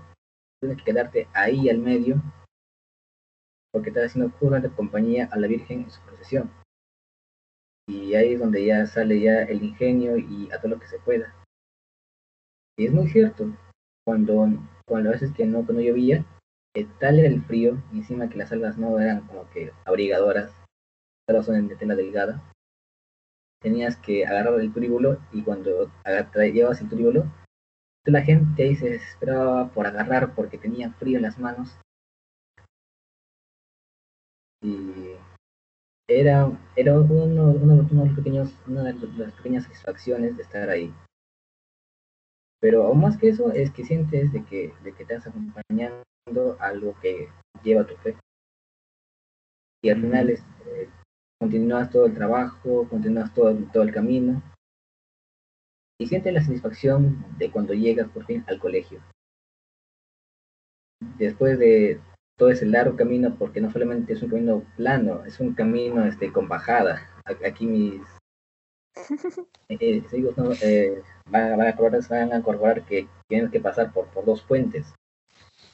tienes que quedarte ahí al medio, porque estás haciendo justamente compañía a la Virgen en su procesión. Y ahí es donde ya sale ya el ingenio y a todo lo que se pueda. Y es muy cierto, cuando, cuando a veces que no, que no llovía, tal era el frío, y encima que las algas no eran como que abrigadoras, solo son de tela delgada, tenías que agarrar el turíbulo y cuando llevabas el turíbulo, la gente ahí se desesperaba por agarrar porque tenía frío en las manos. Y era, era uno, uno, de los pequeños, una de las pequeñas satisfacciones de estar ahí. Pero aún más que eso es que sientes de que, de que te estás acompañando algo que lleva tu fe. Y al final es, eh, continúas todo el trabajo, continúas todo, todo el camino y sientes la satisfacción de cuando llegas por fin al colegio. Después de todo ese largo camino, porque no solamente es un camino plano, es un camino este, con bajada. Aquí mis eh, eh, van, a corroborar, que tienen que pasar por, por dos puentes,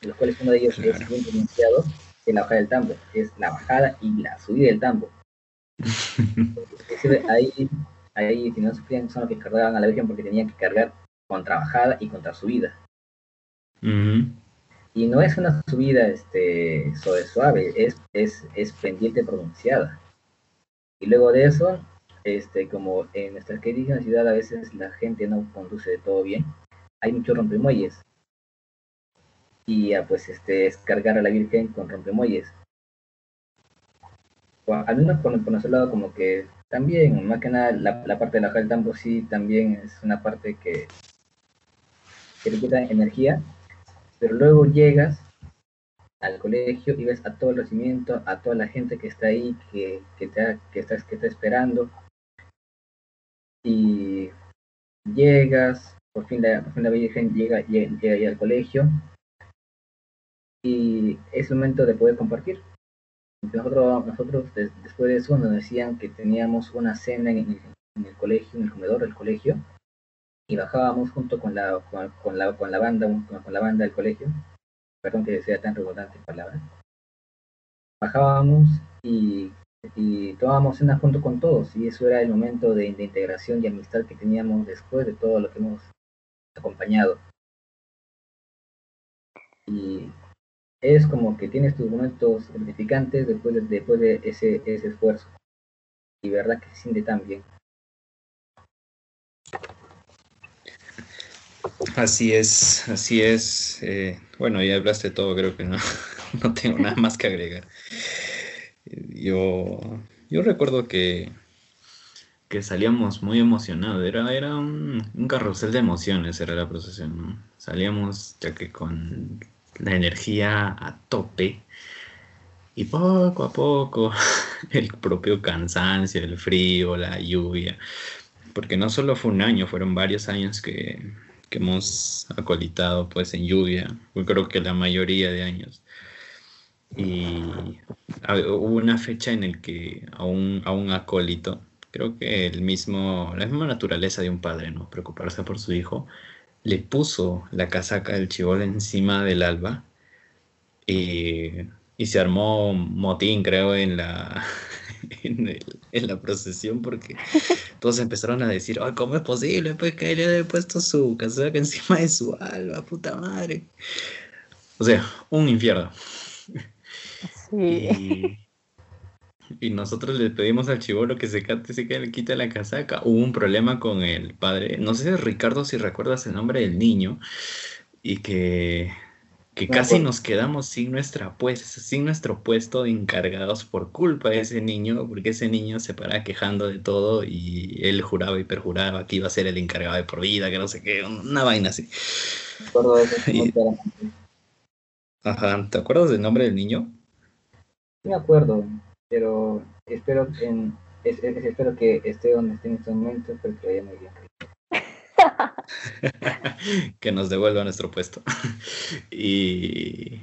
de los cuales uno de ellos es bien pronunciado, en la bajada del tambo, es la bajada y la subida del tambo ahí, ahí, si no sufrían, son los que cargaban a la Virgen porque tenían que cargar contra bajada y contra subida. Y no es una subida este, suave, es, es, es pendiente pronunciada. Y luego de eso, este, como en nuestra querida ciudad a veces la gente no conduce todo bien, hay muchos rompemuelles. Y ya, pues este, es cargar a la Virgen con rompemuelles al menos por, nuestro lado, como que también, más que nada, la, parte de la del tambo sí también es una parte que, que te quita energía, pero luego llegas al colegio y ves a todo el recibimiento, a toda la gente que está ahí, que, que, te, que, está, esperando, y llegas, por fin la, por fin la Virgen llega, llega, llega al colegio, y es el momento de poder compartir. Nosotros, nosotros después de eso nos decían que teníamos una cena en el, colegio, en el comedor del colegio, y bajábamos junto con la, con, la, con la banda, con, la banda del colegio, perdón que sea tan redundante palabra, bajábamos y, tomábamos cena junto con todos, y eso era el momento de, de integración y amistad que teníamos después de todo lo que hemos acompañado. Y es como que tienes tus momentos gratificantes después de, después de ese, ese esfuerzo. Y verdad que se siente tan bien. Así es, así es. Eh, bueno, ya hablaste todo, creo que no, no tengo nada más que agregar. Yo, yo recuerdo que, que salíamos muy emocionados, era, era un, un carrusel de emociones, era la procesión. Salíamos ya que con la energía a tope y poco a poco el propio cansancio, el frío, la lluvia, porque no solo fue un año, fueron varios años que, hemos acolitado pues en lluvia, yo creo que la mayoría de años. Y hubo una fecha en el que a un, a un acólito, creo que el mismo, la misma naturaleza de un padre, ¿no? Preocuparse por su hijo, le puso la casaca del chivol encima del alba y, se armó motín, creo, en la, en, la procesión porque todos empezaron a decir, ¿cómo es posible pues, que le haya puesto su casaca encima de su alba, puta madre? O sea, un infierno. Sí. Y nosotros le pedimos al chivolo que se, se le quite la casaca. Hubo un problema con el padre, no sé Ricardo si recuerdas el nombre del niño, y que, que casi nos quedamos sin, nuestra pues, sin nuestro puesto de encargados por culpa de ese niño, porque ese niño se paraba quejando de todo y él juraba y perjuraba que iba a ser el encargado de por vida, que no sé qué, una vaina así. Ajá, ¿te acuerdas del nombre del niño? Sí, me acuerdo pero espero, en, espero que esté donde esté en este momento, pero que vaya muy bien. que nos devuelva nuestro puesto. y,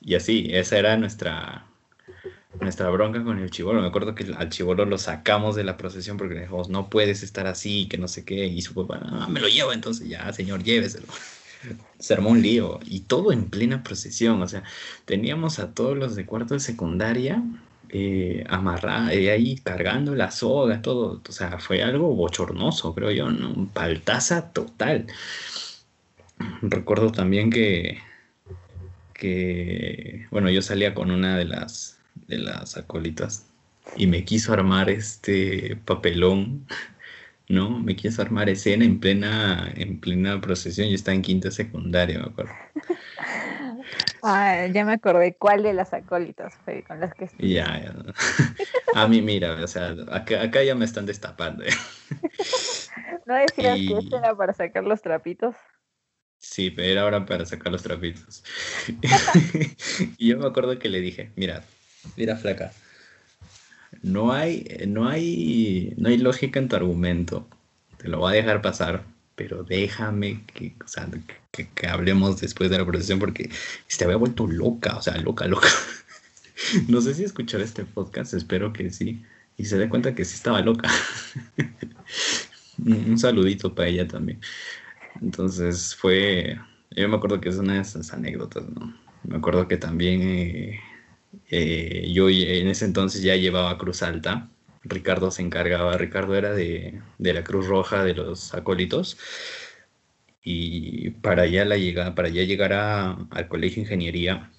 y así, esa era nuestra, nuestra bronca con el chivolo. Me acuerdo que al chivolo lo sacamos de la procesión porque le dijimos, no puedes estar así, que no sé qué. Y su papá, me lo llevo, entonces ya, señor, lléveselo. Se armó un lío y todo en plena procesión. O sea, teníamos a todos los de cuarto de secundaria eh, amarrada, eh, ahí cargando la soga, todo. O sea, fue algo bochornoso, creo yo, ¿no? Un paltaza total. Recuerdo también que, que, bueno, yo salía con una de las, de las acolitas y me quiso armar este papelón, ¿no? Me quiso armar escena en plena, en plena procesión. Yo estaba en quinta secundaria, me acuerdo. Ah, ya me acordé cuál de las acólitas fue con las que Ya, ya. A mí, mira, o sea, acá, ya me están destapando. ¿eh? ¿No decías que este era para sacar los trapitos? Sí, pero era ahora para sacar los trapitos. y yo me acuerdo que le dije, mira, mira flaca, no hay, no hay, no hay lógica en tu argumento. Te lo voy a dejar pasar pero déjame que, o sea, que, hablemos después de la procesión porque se había vuelto loca, o sea, loca, loca. no sé si escuchar este podcast, espero que sí. Y se dé cuenta que sí estaba loca. Un saludito para ella también. Entonces fue, yo me acuerdo que es una de esas anécdotas, ¿no? Me acuerdo que también eh, eh, yo en ese entonces ya llevaba Cruz Alta Ricardo se encargaba, Ricardo era de, la Cruz Roja de los acólitos y para allá la para allá llegar al colegio de ingeniería,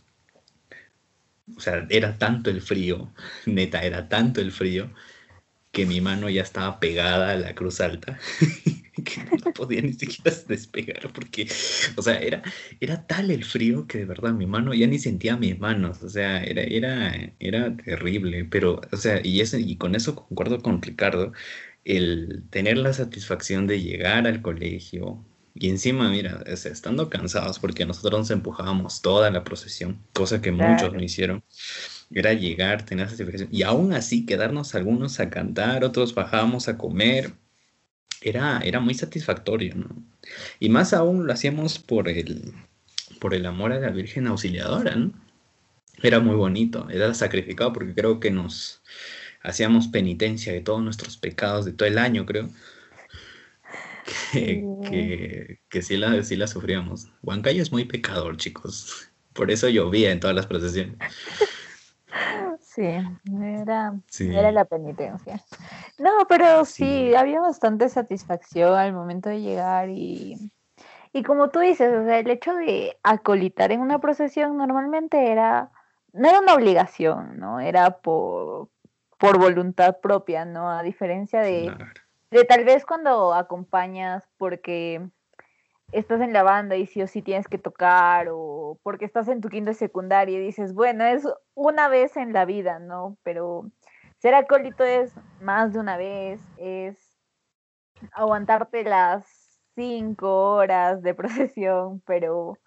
o sea, era tanto el frío, neta, era tanto el frío que mi mano ya estaba pegada a la cruz alta, que no podía ni siquiera despegar, porque, o sea, era, era tal el frío que de verdad mi mano ya ni sentía mis manos, o sea, era, era, era terrible, pero, o sea, y, ese, y con eso concuerdo con Ricardo, el tener la satisfacción de llegar al colegio, y encima, mira, estando cansados porque nosotros nos empujábamos toda la procesión, cosa que muchos no hicieron era llegar, tener satisfacción. Y aún así, quedarnos algunos a cantar, otros bajábamos a comer, era, era muy satisfactorio, ¿no? Y más aún lo hacíamos por el, por el amor a la Virgen Auxiliadora, ¿no? Era muy bonito, era sacrificado porque creo que nos hacíamos penitencia de todos nuestros pecados de todo el año, creo. Que, que, sí, la, sí la sufríamos. Huancayo es muy pecador, chicos. Por eso llovía en todas las procesiones. Sí, era, era la penitencia. No, pero sí, había bastante satisfacción al momento de llegar y, y como tú dices, o sea, el hecho de acolitar en una procesión normalmente era, no era una obligación, ¿no? Era por, por voluntad propia, ¿no? A diferencia de, de tal vez cuando acompañas porque estás en la banda y sí o sí tienes que tocar o porque estás en tu quinto secundaria y dices, bueno, es una vez en la vida, ¿no? Pero ser acólito es más de una vez, es aguantarte las cinco horas de procesión, pero,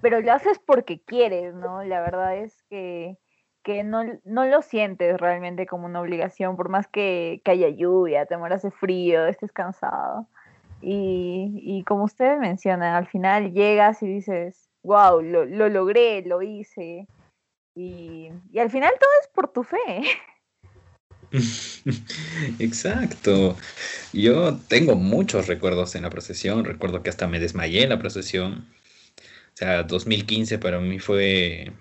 pero lo haces porque quieres, ¿no? La verdad es que, que no, no lo sientes realmente como una obligación, por más que, que haya lluvia, te mueras de frío, estés cansado. Y, como ustedes mencionan, al final llegas y dices, wow, lo, logré, lo hice. Y, al final todo es por tu fe. Exacto. Yo tengo muchos recuerdos en la procesión. Recuerdo que hasta me desmayé en la procesión. O sea, 2015 para mí fue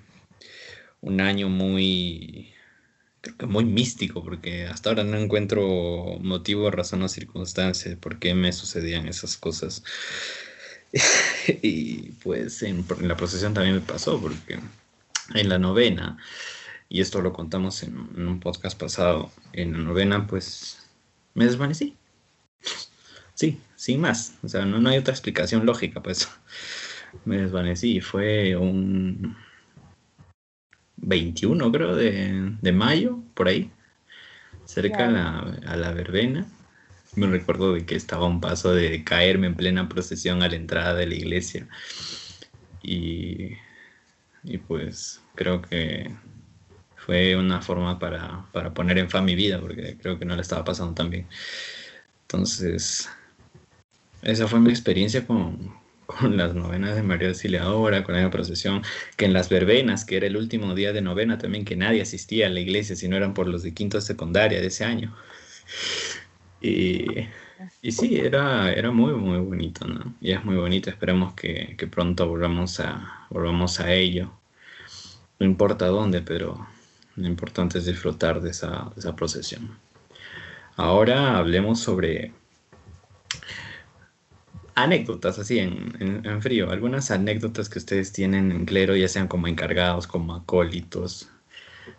un año muy, creo que muy místico, porque hasta ahora no encuentro motivo, razón o circunstancia por qué me sucedían esas cosas. y pues en, la procesión también me pasó, porque en la novena, y esto lo contamos en, un podcast pasado, en la novena pues me desvanecí. Sí, sin más. O sea, no, no hay otra explicación lógica, pues me desvanecí. Fue un, 21, creo, de, mayo, por ahí, cerca a, la, verbena. Me recuerdo de que estaba a un paso de caerme en plena procesión a la entrada de la iglesia. Y, y pues creo que fue una forma para, para, poner en fa mi vida, porque creo que no la estaba pasando tan bien. Entonces, esa fue mi experiencia con, con las novenas de María Auxiliadora, con la procesión, que en las verbenas, que era el último día de novena también, que nadie asistía a la iglesia si no eran por los de quinto secundaria de ese año. Y, y sí, era, era muy, muy bonito, ¿no? Y es muy bonito, esperemos que, que pronto volvamos a, volvamos a ello. No importa dónde, pero lo importante es disfrutar de esa procesión. Ahora hablemos sobre anécdotas así en, frío, algunas anécdotas que ustedes tienen en clero, ya sean como encargados, como acólitos,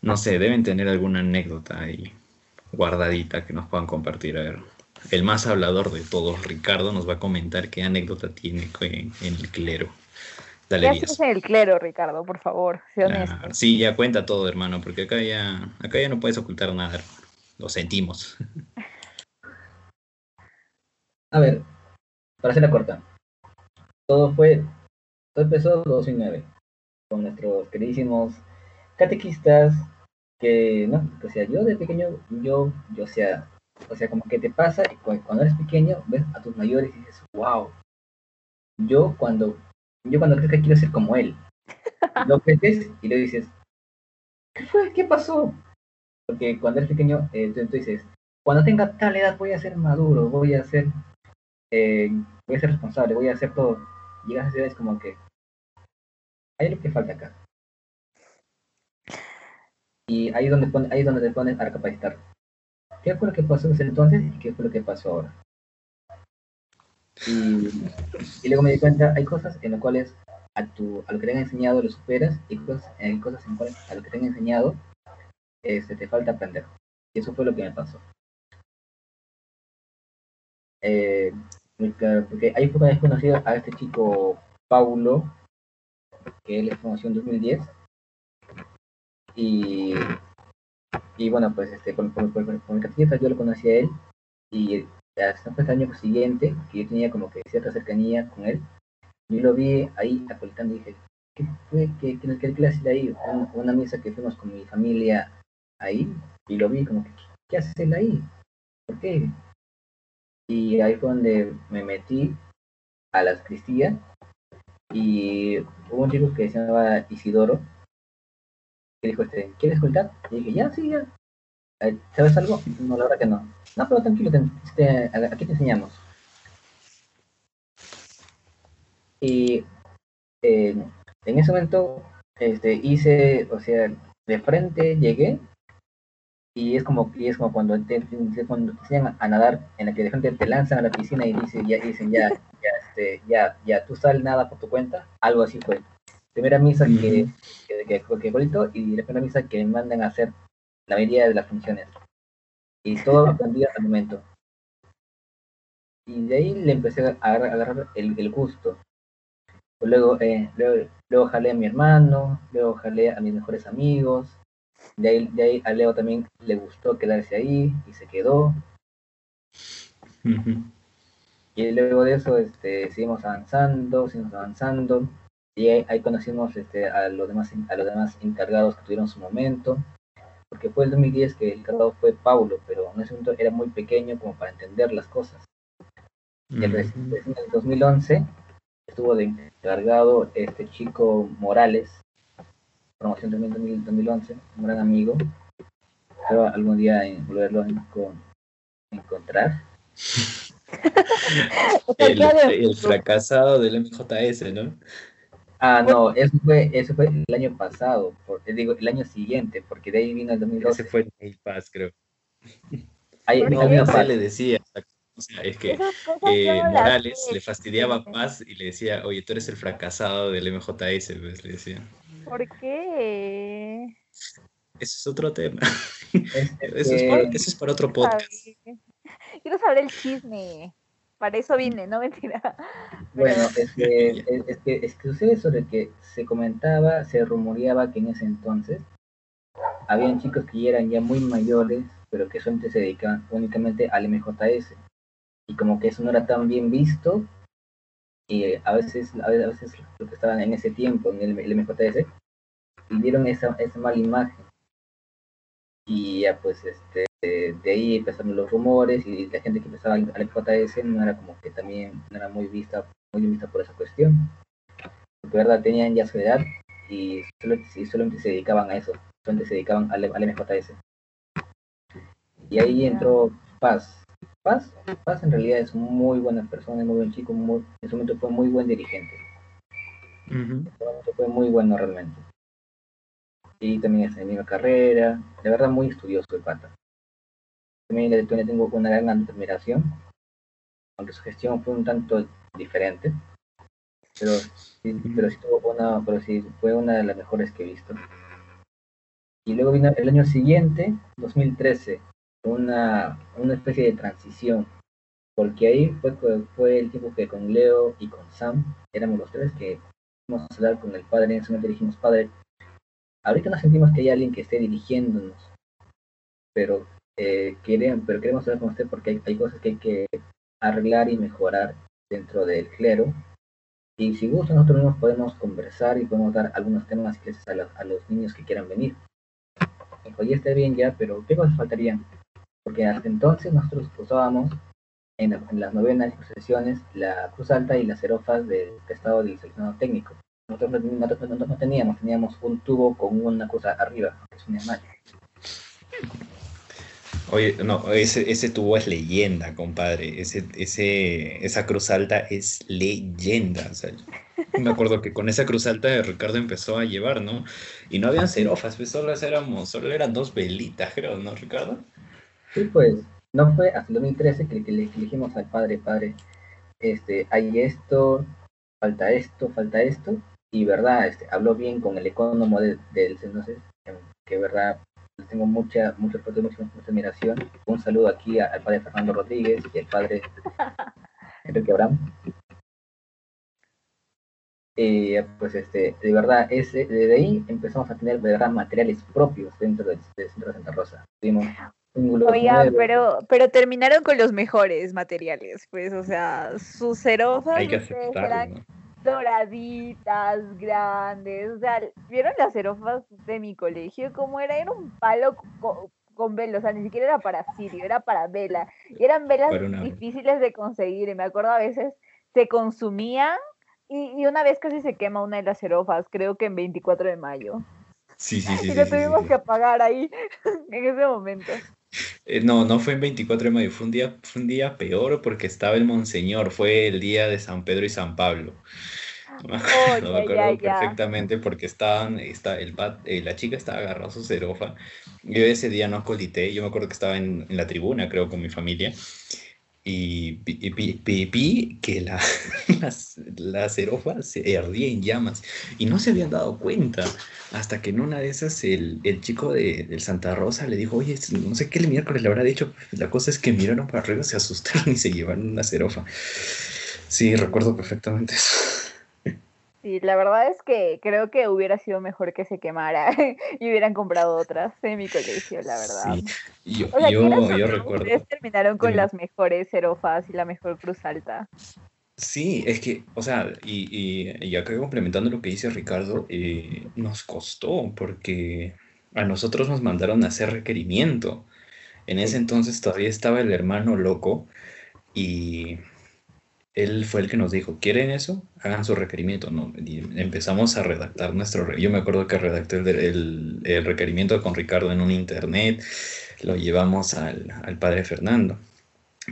no sé, deben tener alguna anécdota ahí guardadita que nos puedan compartir. A ver, el más hablador de todos, Ricardo, nos va a comentar qué anécdota tiene en, el clero. Dale, ¿Qué haces en el clero, Ricardo? Por favor, sí, ya cuenta todo, hermano, porque acá ya, acá ya no puedes ocultar nada, Lo sentimos. A ver, para hacerla corta, todo fue, todo empezó en 2009 con nuestros queridísimos catequistas que, no, o sea, yo de pequeño, yo, yo, o sea, o sea, como que te pasa y cuando eres pequeño ves a tus mayores y dices, wow, yo cuando, yo cuando crezca quiero ser como él. Lo creces y le dices, ¿qué fue? ¿Qué pasó? Porque cuando eres pequeño, eh, tú, dices, cuando tenga tal edad voy a ser maduro, voy a ser eh, voy a ser responsable, voy a hacer todo. Llegas a esa es como que hay lo que falta acá. Y ahí es donde, pone, ahí es donde te pones a recapacitar. ¿Qué fue lo que pasó ese entonces y qué fue lo que pasó ahora? Y, luego me di cuenta, hay cosas en las cuales a, tu, a lo que te han enseñado lo superas y cosas, hay cosas en cuales a lo que te han enseñado este, te falta aprender. Y eso fue lo que me pasó. Eh, porque ahí fue cuando conocido a este chico Paulo, que él es en 2010. Y, y bueno, pues este, con, con, con, el yo lo conocí a él y hasta el año siguiente, que yo tenía como que cierta cercanía con él, yo lo vi ahí acolitando dije, ¿qué fue? ¿Qué, qué, qué clase de ahí? Una, una, misa que fuimos con mi familia ahí y lo vi como que, ¿qué hace él ahí? ¿Por qué? Y ahí fue donde me metí a las cristillas y hubo un chico que se llamaba Isidoro que dijo, este, ¿quieres contar? Y dije, ya, sí, ya. ¿Sabes algo? No, la verdad que no. No, pero tranquilo, este, aquí te enseñamos. Y eh, en ese momento este, hice, o sea, de frente llegué y es como y es como cuando te, cuando te enseñan a nadar en la que de frente te lanzan a la piscina y dicen ya dicen ya ya este ya ya tú sales nada por tu cuenta. Algo así fue. Primera misa que que, que, que bonito y la primera misa que me mandan a hacer la mayoría de las funciones. Y todo aprendí al momento. Y de ahí le empecé a agarrar, el, el, gusto. Luego, eh, luego luego jalé a mi hermano luego jalé a mis mejores amigos de ahí, de ahí a Leo también le gustó quedarse ahí y se quedó. Y luego de eso este, seguimos avanzando, seguimos avanzando. Y ahí, conocimos este, a, los demás, a los demás encargados que tuvieron su momento. Porque fue el 2010 que el encargado fue Paulo, pero en ese momento era muy pequeño como para entender las cosas. Y en el 2011 estuvo de encargado este chico Morales, promoción también 2011, un gran amigo. Espero algún día volverlo a encontrar. el, fracasado del MJS, ¿no? Ah, no, eso fue, eso fue el año pasado, por, digo, el año siguiente, porque de ahí vino el 2012. Ese fue el Paz, creo. Ahí, no, le decía, o sea, es que eh, Morales le fastidiaba a Paz y le decía, oye, tú eres el fracasado del MJS, pues, le decía. ¿Por qué? Eso es otro tema. eso, es para, otro podcast. Quiero saber el chisme. Para eso vine, no mentira. Bueno, es que, es, que, es que sucede sobre que se comentaba, se rumoreaba que en ese entonces habían chicos que ya eran ya muy mayores, pero que solamente se dedicaban únicamente al MJS. Y como que eso no era tan bien visto, y a veces, a veces los que estaban en ese tiempo en el, el MJS dieron esa, esa mala imagen. Y ya pues este de ahí empezaron los rumores y la gente que empezaba al, MJS no era como que también no era muy vista muy vista por esa cuestión. Porque verdad tenían ya su edad y, solo, solamente se dedicaban a eso, solamente se dedicaban al, al MJS. Y ahí entró Paz. Paz, Paz en realidad es muy buena persona, muy buen chico, muy, en su momento fue muy buen dirigente. En su momento fue muy bueno realmente. Y también es en la misma carrera, de verdad muy estudioso el pata. También le tengo una gran admiración, aunque su gestión fue un tanto diferente, pero sí, pero sí tuvo una, pero sí fue una de las mejores que he visto. Y luego vino el año siguiente, 2013, una, una especie de transición, porque ahí fue, fue el tiempo que con Leo y con Sam éramos los tres que fuimos a hablar con el padre, en ese momento dijimos, padre, ahorita no sentimos que hay alguien que esté dirigiéndonos, pero, eh, queremos, pero queremos hablar con usted porque hay, hay cosas que hay que arreglar y mejorar dentro del clero. Y si gusta, nosotros mismos podemos conversar y podemos dar algunos temas a los, a los niños que quieran venir. Dijo, ya está bien ya, pero ¿qué cosas faltarían? Porque hasta entonces nosotros usábamos en, en las novenas procesiones la cruz alta y las serofas del estado del seleccionado técnico. Nosotros no, no, teníamos, teníamos un tubo con una cosa arriba, que es un. Oye, no, ese, ese tubo es leyenda, compadre. Ese, ese, esa cruz alta es leyenda. O sea, me acuerdo que con esa cruz alta Ricardo empezó a llevar, ¿no? Y no habían serofas, pues solo éramos, solo eran dos velitas, creo, ¿no, Ricardo? Sí, pues, no fue hasta el 2013 que, que le dijimos al padre, padre, este, hay esto, falta esto, falta esto, y verdad, este, habló bien con el economo del de, de, que verdad les tengo mucha, mucha, mucha, mucha, admiración. Un saludo aquí al padre Fernando Rodríguez y al padre Enrique Abraham. Eh, pues este, de verdad, ese, desde ahí empezamos a tener de verdad materiales propios dentro del, del centro de Santa Rosa. Tuvimos Oiga, pero, pero terminaron con los mejores materiales, pues, o sea, sus cerofas Hay que aceptarlo, ¿no? doraditas, grandes. O sea, ¿vieron las cerofas de mi colegio? ¿Cómo era? Era un palo con, con vela, o sea, ni siquiera era para Sirio, era para vela. Y eran velas difíciles de conseguir. Y me acuerdo a veces se consumían y, y, una vez casi se quema una de las cerofas, creo que en 24 de mayo. Sí, sí, sí. Y lo sí, tuvimos sí, sí. que apagar ahí, en ese momento. Eh, no, no fue en 24 de mayo, fue un día, fue un día peor porque estaba el Monseñor, fue el día de San Pedro y San Pablo. Me acuerdo, Oh, me acuerdo perfectamente porque estaban, está, el, eh, la chica estaba agarrada a su cerofa. Yo ese día no colité, yo me acuerdo que estaba en, en la tribuna, creo, con mi familia. Y vi, que la, las- la cerofa se ardía en llamas y no se habían dado cuenta hasta que en una de esas el, el chico de, del Santa Rosa le dijo, oye, no sé qué el miércoles le habrá dicho, la cosa es que miraron para arriba, se asustaron y se llevaron una cerofa. Sí, recuerdo perfectamente eso. Sí, la verdad es que creo que hubiera sido mejor que se quemara y hubieran comprado otras en mi colegio, la verdad. Sí, yo, O sea, yo, yo recuerdo. ustedes terminaron con las mejores cerofas y la mejor cruz alta. Sí, es que, o sea, y, y, y acá complementando lo que dice Ricardo, eh, nos costó porque a nosotros nos mandaron a hacer requerimiento. En ese entonces todavía estaba el hermano loco y él fue el que nos dijo, ¿quieren eso? Hagan su requerimiento. No, empezamos a redactar nuestro... Yo me acuerdo que redacté el, el- el requerimiento con Ricardo en un internet, lo llevamos al, al padre Fernando.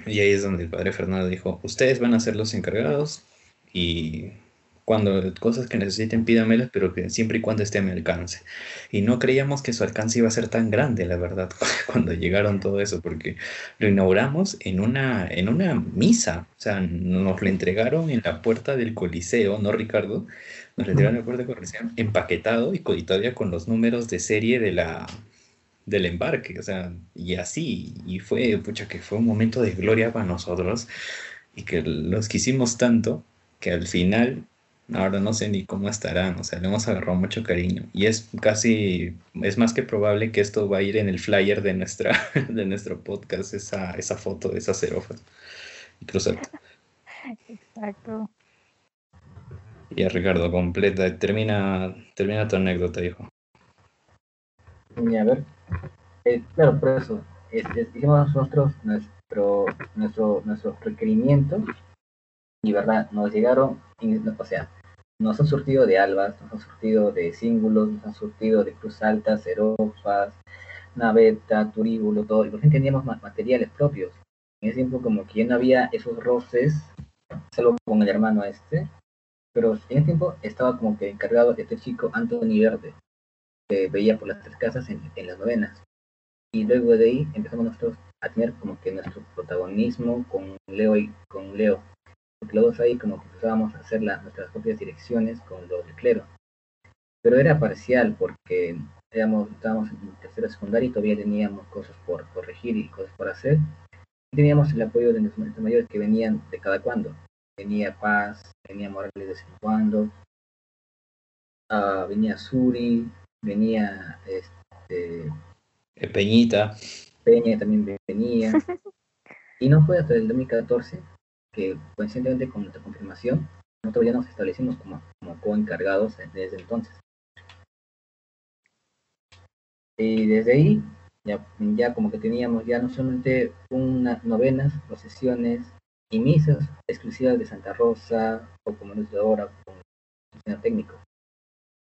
Y ahí es donde el padre Fernando dijo, ustedes van a ser los encargados y cuando cosas que necesiten pídamelas, pero que siempre y cuando esté a mi alcance. Y no creíamos que su alcance iba a ser tan grande, la verdad, cuando llegaron todo eso, porque lo inauguramos en una, en una misa, o sea, nos lo entregaron en la puerta del Coliseo, ¿no, Ricardo? Nos lo entregaron en la puerta del Coliseo, empaquetado y todavía con los números de serie de la, del embarque, o sea, y así, y fue, pucha, que fue un momento de gloria para nosotros, y que los quisimos tanto, que al final, ahora no sé ni cómo estarán, o sea, le hemos agarrado mucho cariño, y es casi, es más que probable que esto va a ir en el flyer de nuestra, de nuestro podcast, esa, esa foto de esas cerofas, y. Exacto. Ya, Ricardo, completa, termina, termina tu anécdota, hijo. Y a ver, eh, claro, por eso, este, hicimos nosotros nuestro, nuestro, nuestro requerimiento Y verdad, nos llegaron, o sea, nos han surtido de albas, nos han surtido de símbolos, nos han surtido de cruz altas, serofas, naveta, turíbulo, todo. Y por fin teníamos más materiales propios. En ese tiempo como que ya no había esos roces, salvo con el hermano este. Pero en ese tiempo estaba como que encargado este chico Anthony Verde, que veía por las tres casas en, en las novenas. Y luego de ahí empezamos nosotros a tener como que nuestro protagonismo con Leo y con Leo porque los dos ahí como que empezábamos a hacer nuestras propias direcciones con los de clero. Pero era parcial porque éramos, estábamos en tercera secundaria y todavía teníamos cosas por corregir y cosas por hacer. Y teníamos el apoyo de nuestros mayores que venían de cada cuando. Venía Paz, venía Morales de vez en cuando, uh, venía Suri, venía este, Peñita. Peña también venía. Y no fue hasta el 2014 que coincidentemente con nuestra confirmación, nosotros ya nos establecimos como, como co-encargados desde entonces. Y desde ahí, ya, ya como que teníamos ya no solamente unas novenas, procesiones y misas exclusivas de Santa Rosa o como de ahora con el técnico.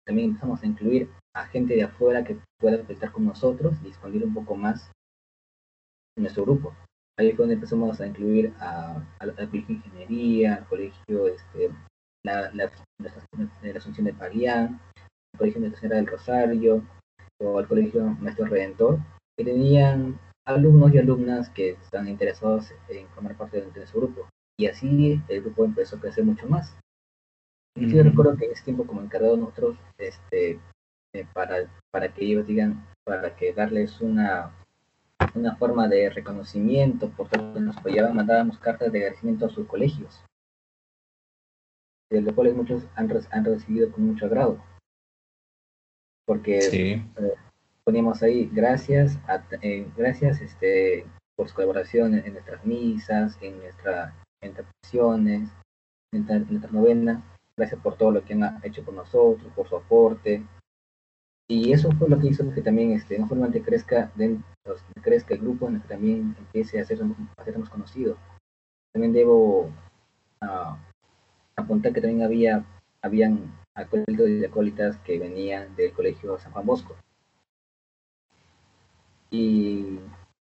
También empezamos a incluir a gente de afuera que pueda conectar con nosotros y expandir un poco más nuestro grupo ahí fue donde empezamos a incluir a, al colegio de ingeniería, al colegio, este, la, la, la, Asunción de Parián, al colegio de Tercera del Rosario, o al colegio Maestro Redentor, que tenían alumnos y alumnas que están interesados en formar parte de, su grupo. Y así el grupo empezó a crecer mucho más. Y yo recuerdo que en ese tiempo como encargado nosotros, este, eh, para, para que ellos digan, para que darles una una forma de reconocimiento por todo lo que nos apoyaban, mandábamos cartas de agradecimiento a sus colegios, de los cuales muchos han, han recibido con mucho agrado. Porque eh, poníamos ahí, gracias, eh, gracias este, por su colaboración en, nuestras misas, en nuestras interpretaciones, en, en nuestra novena, gracias por todo lo que han hecho por nosotros, por su aporte, y eso fue lo que hizo que también este, no solamente crezca, dentro, crezca el grupo, sino que también empiece a ser, a más conocido. También debo uh, apuntar que también había habían acólitos y acólitas que venían del colegio San Juan Bosco. Y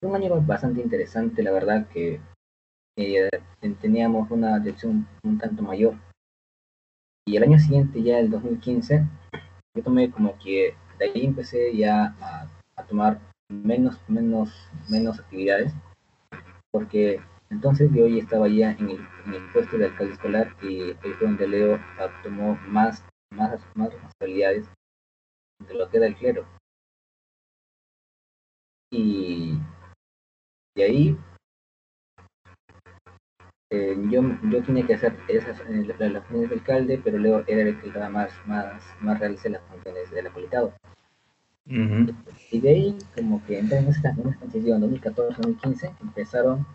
fue un año bastante interesante, la verdad, que eh, teníamos una dirección un tanto mayor. Y el año siguiente, ya el 2015, yo tomé como que de ahí empecé ya a, tomar menos, menos, menos actividades, porque entonces yo ya estaba ya en el, puesto de alcalde escolar y fue donde Leo tomó más, más, más responsabilidades de lo que era el clero. Y de ahí yo, yo tenía que hacer esas eh, las, funciones del alcalde, pero Leo era el que estaba más, más, más realizar las funciones del apolitado. Y de ahí, como que en esta, en esta transición 2014-2015, empezaron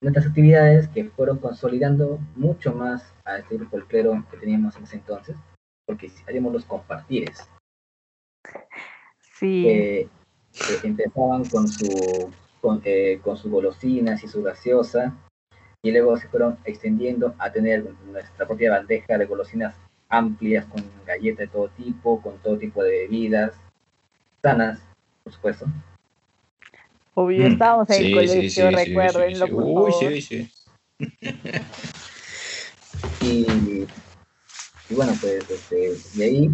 nuestras actividades que fueron consolidando mucho más a este grupo del clero que teníamos en ese entonces, porque haríamos los compartires. Sí. Eh, empezaban con su con, eh, con sus golosinas y su gaseosa, y luego se fueron extendiendo a tener nuestra propia bandeja de golosinas amplias con galletas de todo tipo, con todo tipo de bebidas, sanas, por supuesto. Obvio, mm, estábamos en el colegio, recuerden. Uy, sí, sí. y, y, bueno, pues este, de ahí,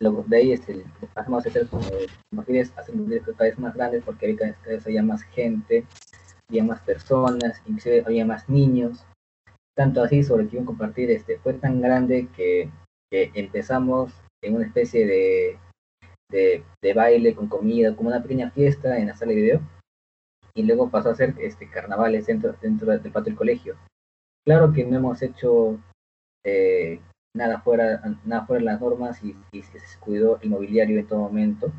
luego de ahí este, pasamos a hacer como, como hacer un directo cada vez más grande porque ahorita cada vez había más gente, había más personas, inclusive había más niños. Tanto así sobre que iban a compartir, este, fue tan grande que, que empezamos en una especie de de, baile con comida, como una pequeña fiesta en la sala de video. Y luego pasó a ser este, carnavales dentro, dentro del patio del colegio. Claro que no hemos hecho eh, nada, fuera, nada fuera de las normas y, se cuidó el mobiliario en todo momento.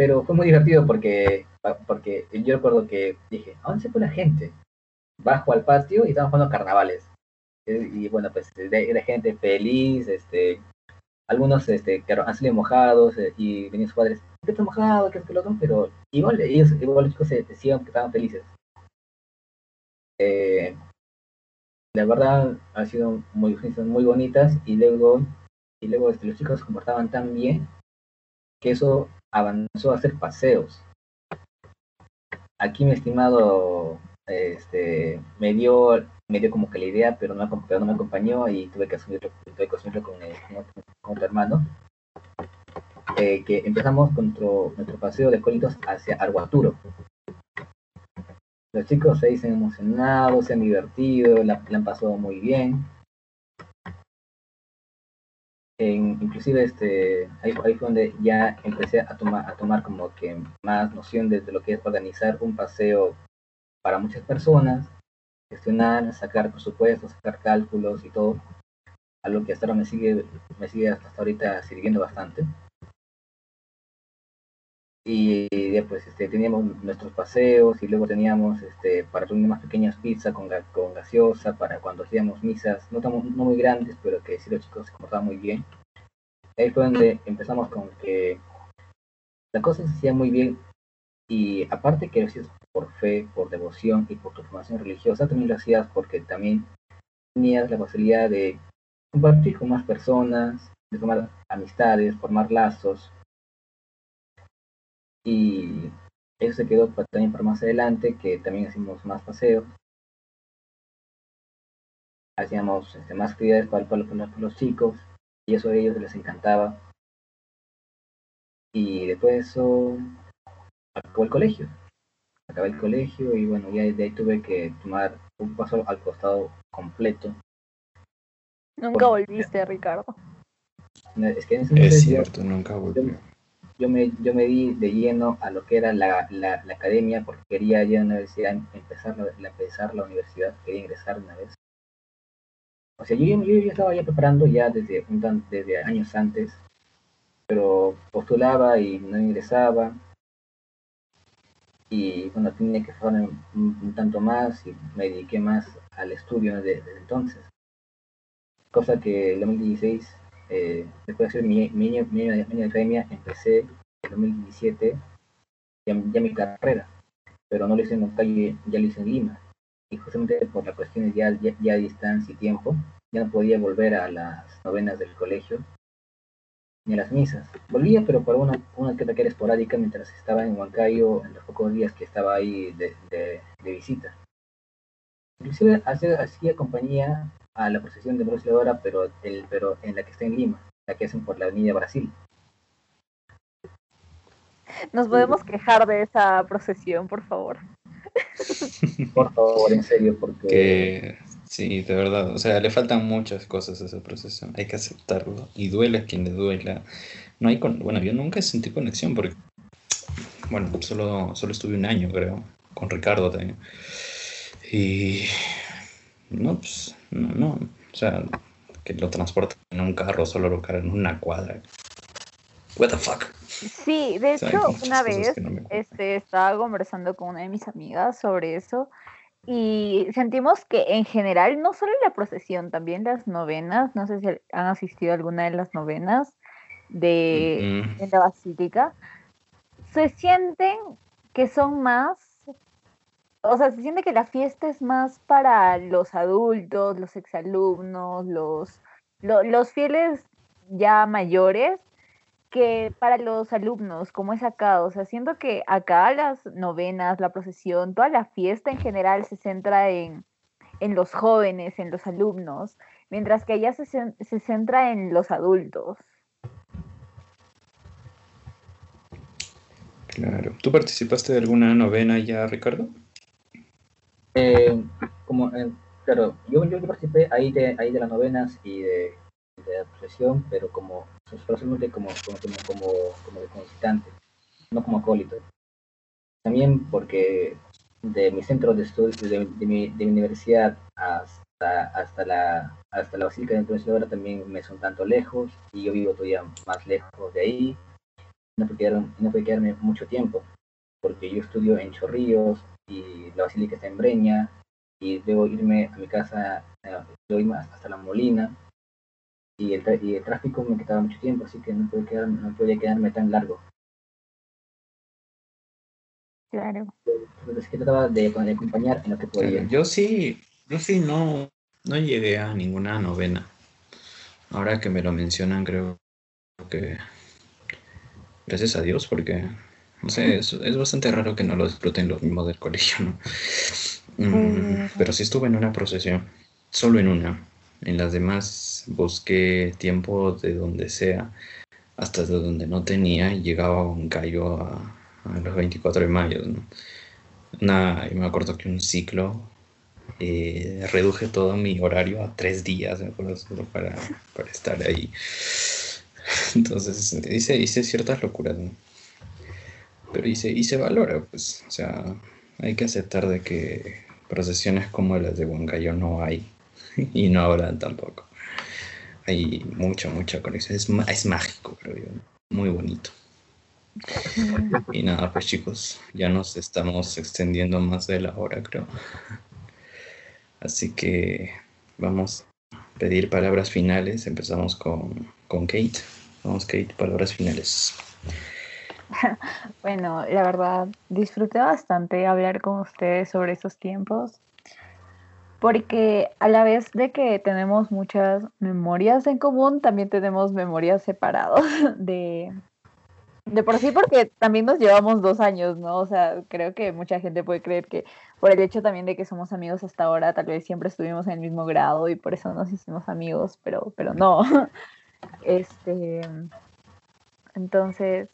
Pero fue muy divertido porque, porque yo recuerdo que dije, ¿a dónde se fue la gente? Bajo al patio y estamos jugando carnavales. Y, bueno, pues era gente feliz, este, algunos este, que han salido mojados eh, y venían sus padres, ¿qué está mojado? ¿Qué es que lo? Pero igual ellos, igual los chicos se decían que estaban felices. Eh, la verdad ha sido muy, muy bonitas y luego, y luego este, los chicos se comportaban tan bien que eso avanzó a hacer paseos. Aquí mi estimado este, me dio me dio como que la idea, pero no, no me acompañó y tuve que asumirlo, tuve que asumirlo con, con, otro hermano. Eh, que empezamos con nuestro, nuestro paseo de colitos hacia Arguaturo. Los chicos se dicen emocionados, se han divertido, la, han pasado muy bien. Inclusive este, ahí, fue donde ya empecé a tomar, a tomar como que más noción de, lo que es organizar un paseo para muchas personas, gestionar, sacar presupuestos, sacar cálculos y todo, algo que hasta ahora me sigue, me sigue hasta ahorita sirviendo bastante y después este, teníamos nuestros paseos y luego teníamos este, para reunir más pequeñas pizzas con, con gaseosa para cuando hacíamos misas, no, no muy grandes, pero que sí los chicos se comportaban muy bien. Ahí fue donde empezamos con que la cosa se hacía muy bien y aparte que lo hacías por fe, por devoción y por tu formación religiosa, también lo hacías porque también tenías la posibilidad de compartir con más personas, de formar amistades, formar lazos, y eso se quedó también para más adelante, que también hacíamos más paseos. Hacíamos este, más actividades para, para, los chicos y eso a ellos les encantaba. Y después de eso acabó el colegio. Acabé el colegio y bueno, ya de ahí tuve que tomar un paso al costado completo. Nunca volviste, Ricardo. Es, que es cierto, nunca volví yo me, yo me di de lleno a lo que era la, la, academia porque quería ya una universidad, empezar la, empezar la universidad, quería ingresar una vez. O sea, yo, yo, estaba ya preparando ya desde, un, desde años antes, pero postulaba y no ingresaba. Y bueno, tenía que formar un, tanto más y me dediqué más al estudio desde, desde entonces. Cosa que en 2016 eh, después de hacer mi, mi, mi, mi academia, empecé en 2017 ya, mi carrera, pero no lo hice en calle, ya lo hice en Lima. Y justamente por las cuestiones ya, ya, distancia y tiempo, ya no podía volver a las novenas del colegio ni a las misas. Volvía, pero por una, una que era esporádica mientras estaba en Huancayo en los pocos días que estaba ahí de, de, de visita. Inclusive hacía compañía a la procesión de Bruce pero, el, pero en la que está en Lima, la que hacen por la avenida Brasil. Nos podemos quejar de esa procesión, por favor. Por favor, en serio, porque... sí, de verdad, o sea, le faltan muchas cosas a esa procesión, hay que aceptarlo, y duele a quien le duela. No hay con... Bueno, yo nunca sentí conexión porque, bueno, solo, solo estuve un año, creo, con Ricardo también. Y no, pues, no, no. O sea, que lo transporten en un carro, solo lo cargan en una cuadra. What the fuck. Sí, de hecho, una vez este, estaba conversando con una de mis amigas sobre eso y sentimos que en general, no solo la procesión, también las novenas, no sé si han asistido a alguna de las novenas de, de la basílica, se sienten que son más o sea, se siente que la fiesta es más para los adultos, los exalumnos, los, los fieles ya mayores, que para los alumnos, como es acá. O sea, siento que acá las novenas, la procesión, toda la fiesta en general se centra en, en los jóvenes, en los alumnos, mientras que allá se, se centra en los adultos. Claro. ¿Tú participaste de alguna novena ya, Ricardo? Eh, como, eh, claro, yo, yo, participé ahí de, ahí de las novenas y de, de la procesión, pero como, solamente como, como, como, como, visitante, no como acólito. También porque de mi centro de estudio, de, de, mi, de mi universidad hasta, hasta, la, hasta la Basílica de Introducción también me son tanto lejos y yo vivo todavía más lejos de ahí. No puede, quedarme, quedarme mucho tiempo porque yo estudio en Chorrillos, y la basílica está en Breña y debo irme a mi casa, debo irme hasta la Molina y el, y el tráfico me quedaba mucho tiempo, así que no, puede quedar, no podía quedarme tan largo. Claro. Entonces que trataba de, de, acompañar en lo que podía. Yo sí, yo sí no, no llegué a ninguna novena. Ahora que me lo mencionan, creo que gracias a Dios, porque no sé, es, es bastante raro que no lo disfruten los mismos del colegio, ¿no? Mm, pero sí estuve en una procesión, solo en una. En las demás busqué tiempo de donde sea, hasta de donde no tenía, y llegaba un callo a, los 24 de mayo, ¿no? Una, me acuerdo que un ciclo eh, reduje todo mi horario a tres días, me acuerdo, solo para, para estar ahí. Entonces hice, hice ciertas locuras, ¿no? Pero hice, y se valora, pues, o sea, hay que aceptar de que procesiones como las de Huancayo no hay y no habrá tampoco. Hay mucha, mucha conexión. Es, es mágico, creo yo. Muy bonito. Y nada, pues chicos, ya nos estamos extendiendo más de la hora, creo. Así que vamos a pedir palabras finales. Empezamos con, con Kate. Vamos, Kate, palabras finales. Bueno, la verdad, disfruté bastante hablar con ustedes sobre esos tiempos, porque a la vez de que tenemos muchas memorias en común, también tenemos memorias separadas de, de por sí, porque también nos llevamos dos años, ¿no? O sea, creo que mucha gente puede creer que por el hecho también de que somos amigos hasta ahora, tal vez siempre estuvimos en el mismo grado y por eso nos hicimos amigos, pero, pero no. Este, entonces,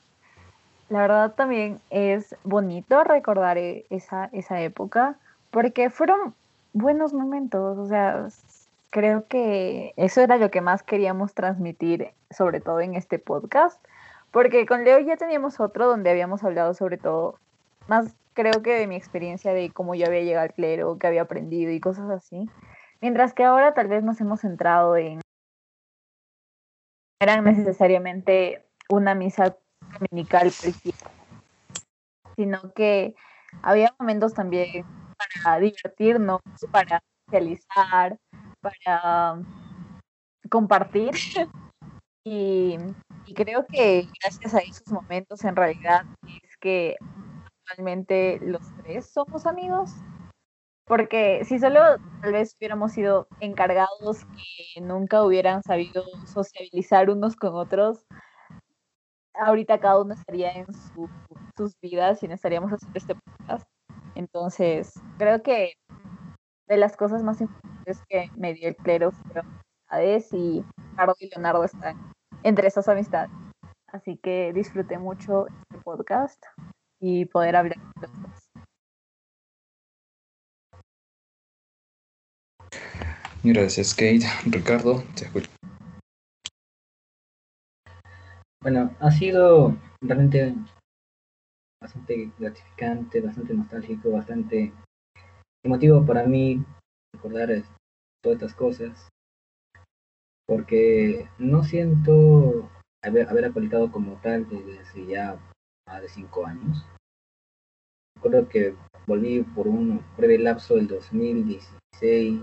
la verdad también es bonito recordar e, esa, esa época porque fueron buenos momentos, o sea, creo que eso era lo que más queríamos transmitir, sobre todo en este podcast, porque con Leo ya teníamos otro donde habíamos hablado sobre todo, más creo que de mi experiencia de cómo yo había llegado al clero, que había aprendido y cosas así, mientras que ahora tal vez nos hemos centrado en eran necesariamente una misa dominical sino que había momentos también para divertirnos, para socializar, para compartir. Y, creo que gracias a esos momentos en realidad es que actualmente los tres somos amigos. Porque si solo tal vez hubiéramos sido encargados que nunca hubieran sabido sociabilizar unos con otros, ahorita cada uno estaría en sus vidas y no estaríamos haciendo este podcast. Entonces, creo que de las cosas más importantes que me dio el clero fueron amistades y Ricardo y Leonardo están entre esas amistades. Así que disfruté mucho este podcast y poder hablar con dos. Gracias, Kate. Ricardo, te escucho. Bueno, ha sido realmente bastante gratificante, bastante nostálgico, bastante emotivo para mí recordar todas estas cosas, porque no siento haber, haber aplicado como tal desde hace ya más de cinco años. Recuerdo que volví por un breve lapso del 2016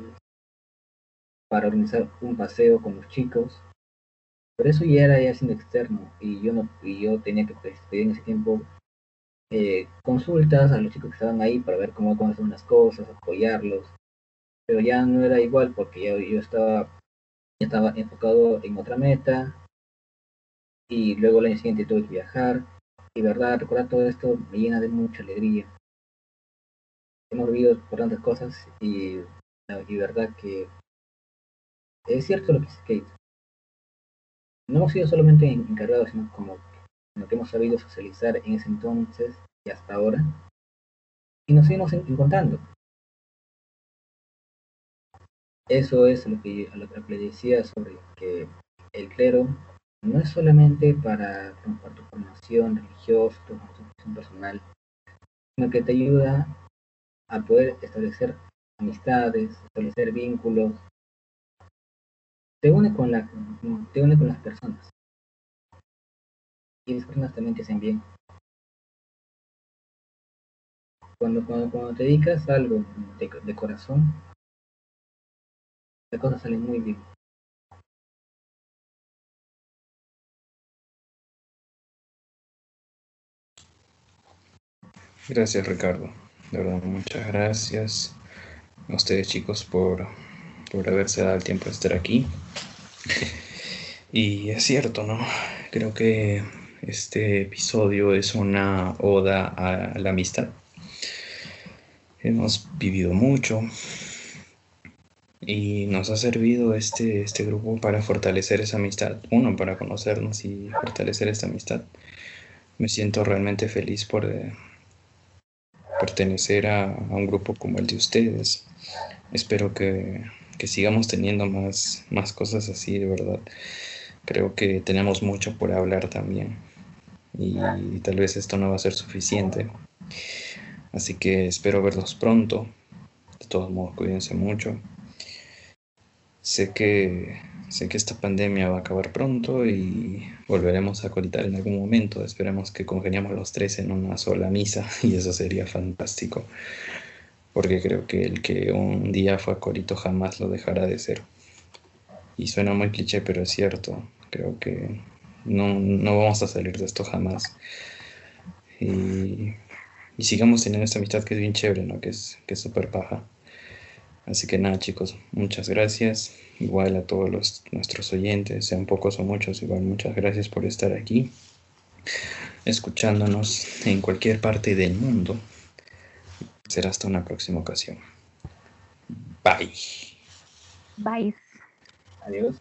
para organizar un paseo con los chicos por eso ya era ya siendo externo y yo no y yo tenía que pues, pedir en ese tiempo eh, consultas a los chicos que estaban ahí para ver cómo, cómo unas cosas, apoyarlos. Pero ya no era igual porque ya, yo estaba, ya estaba enfocado en otra meta y luego el año siguiente tuve que viajar. Y verdad, recordar todo esto me llena de mucha alegría. Hemos vivido por tantas cosas y, y verdad que es cierto lo que dice Kate no hemos sido solamente encargados, sino como lo que hemos sabido socializar en ese entonces y hasta ahora, y nos seguimos encontrando. Eso es lo que, lo que le decía sobre que el clero no es solamente para, tu formación religiosa, tu formación personal, sino que te ayuda a poder establecer amistades, establecer vínculos, te une con, la, te une con las personas. Y las personas también te hacen bien. Cuando, cuando, cuando te dedicas algo de, de corazón, las cosas salen muy bien. Gracias Ricardo, de verdad muchas gracias a ustedes chicos por por haberse dado el tiempo de estar aquí. Y es cierto, ¿no? Creo que este episodio es una oda a la amistad. Hemos vivido mucho y nos ha servido este, este grupo para fortalecer esa amistad. Uno, para conocernos y fortalecer esta amistad. Me siento realmente feliz por eh, pertenecer a, un grupo como el de ustedes. Espero que, que sigamos teniendo más, más cosas así, de verdad. Creo que tenemos mucho por hablar también y tal vez esto no va a ser suficiente. Así que espero verlos pronto. De todos modos, cuídense mucho. Sé que, sé que esta pandemia va a acabar pronto y volveremos a colitar en algún momento. Esperemos que congeniamos los tres en una sola misa y eso sería fantástico. Porque creo que el que un día fue a Corito jamás lo dejará de ser. Y suena muy cliché, pero es cierto. Creo que no, no vamos a salir de esto jamás. Y, sigamos teniendo esta amistad que es bien chévere, ¿no? Que es que es súper paja. Así que nada, chicos, muchas gracias. Igual a todos los, nuestros oyentes, sean pocos o muchos, igual muchas gracias por estar aquí, escuchándonos en cualquier parte del mundo. Será hasta una próxima ocasión. Bye. Bye. Adiós.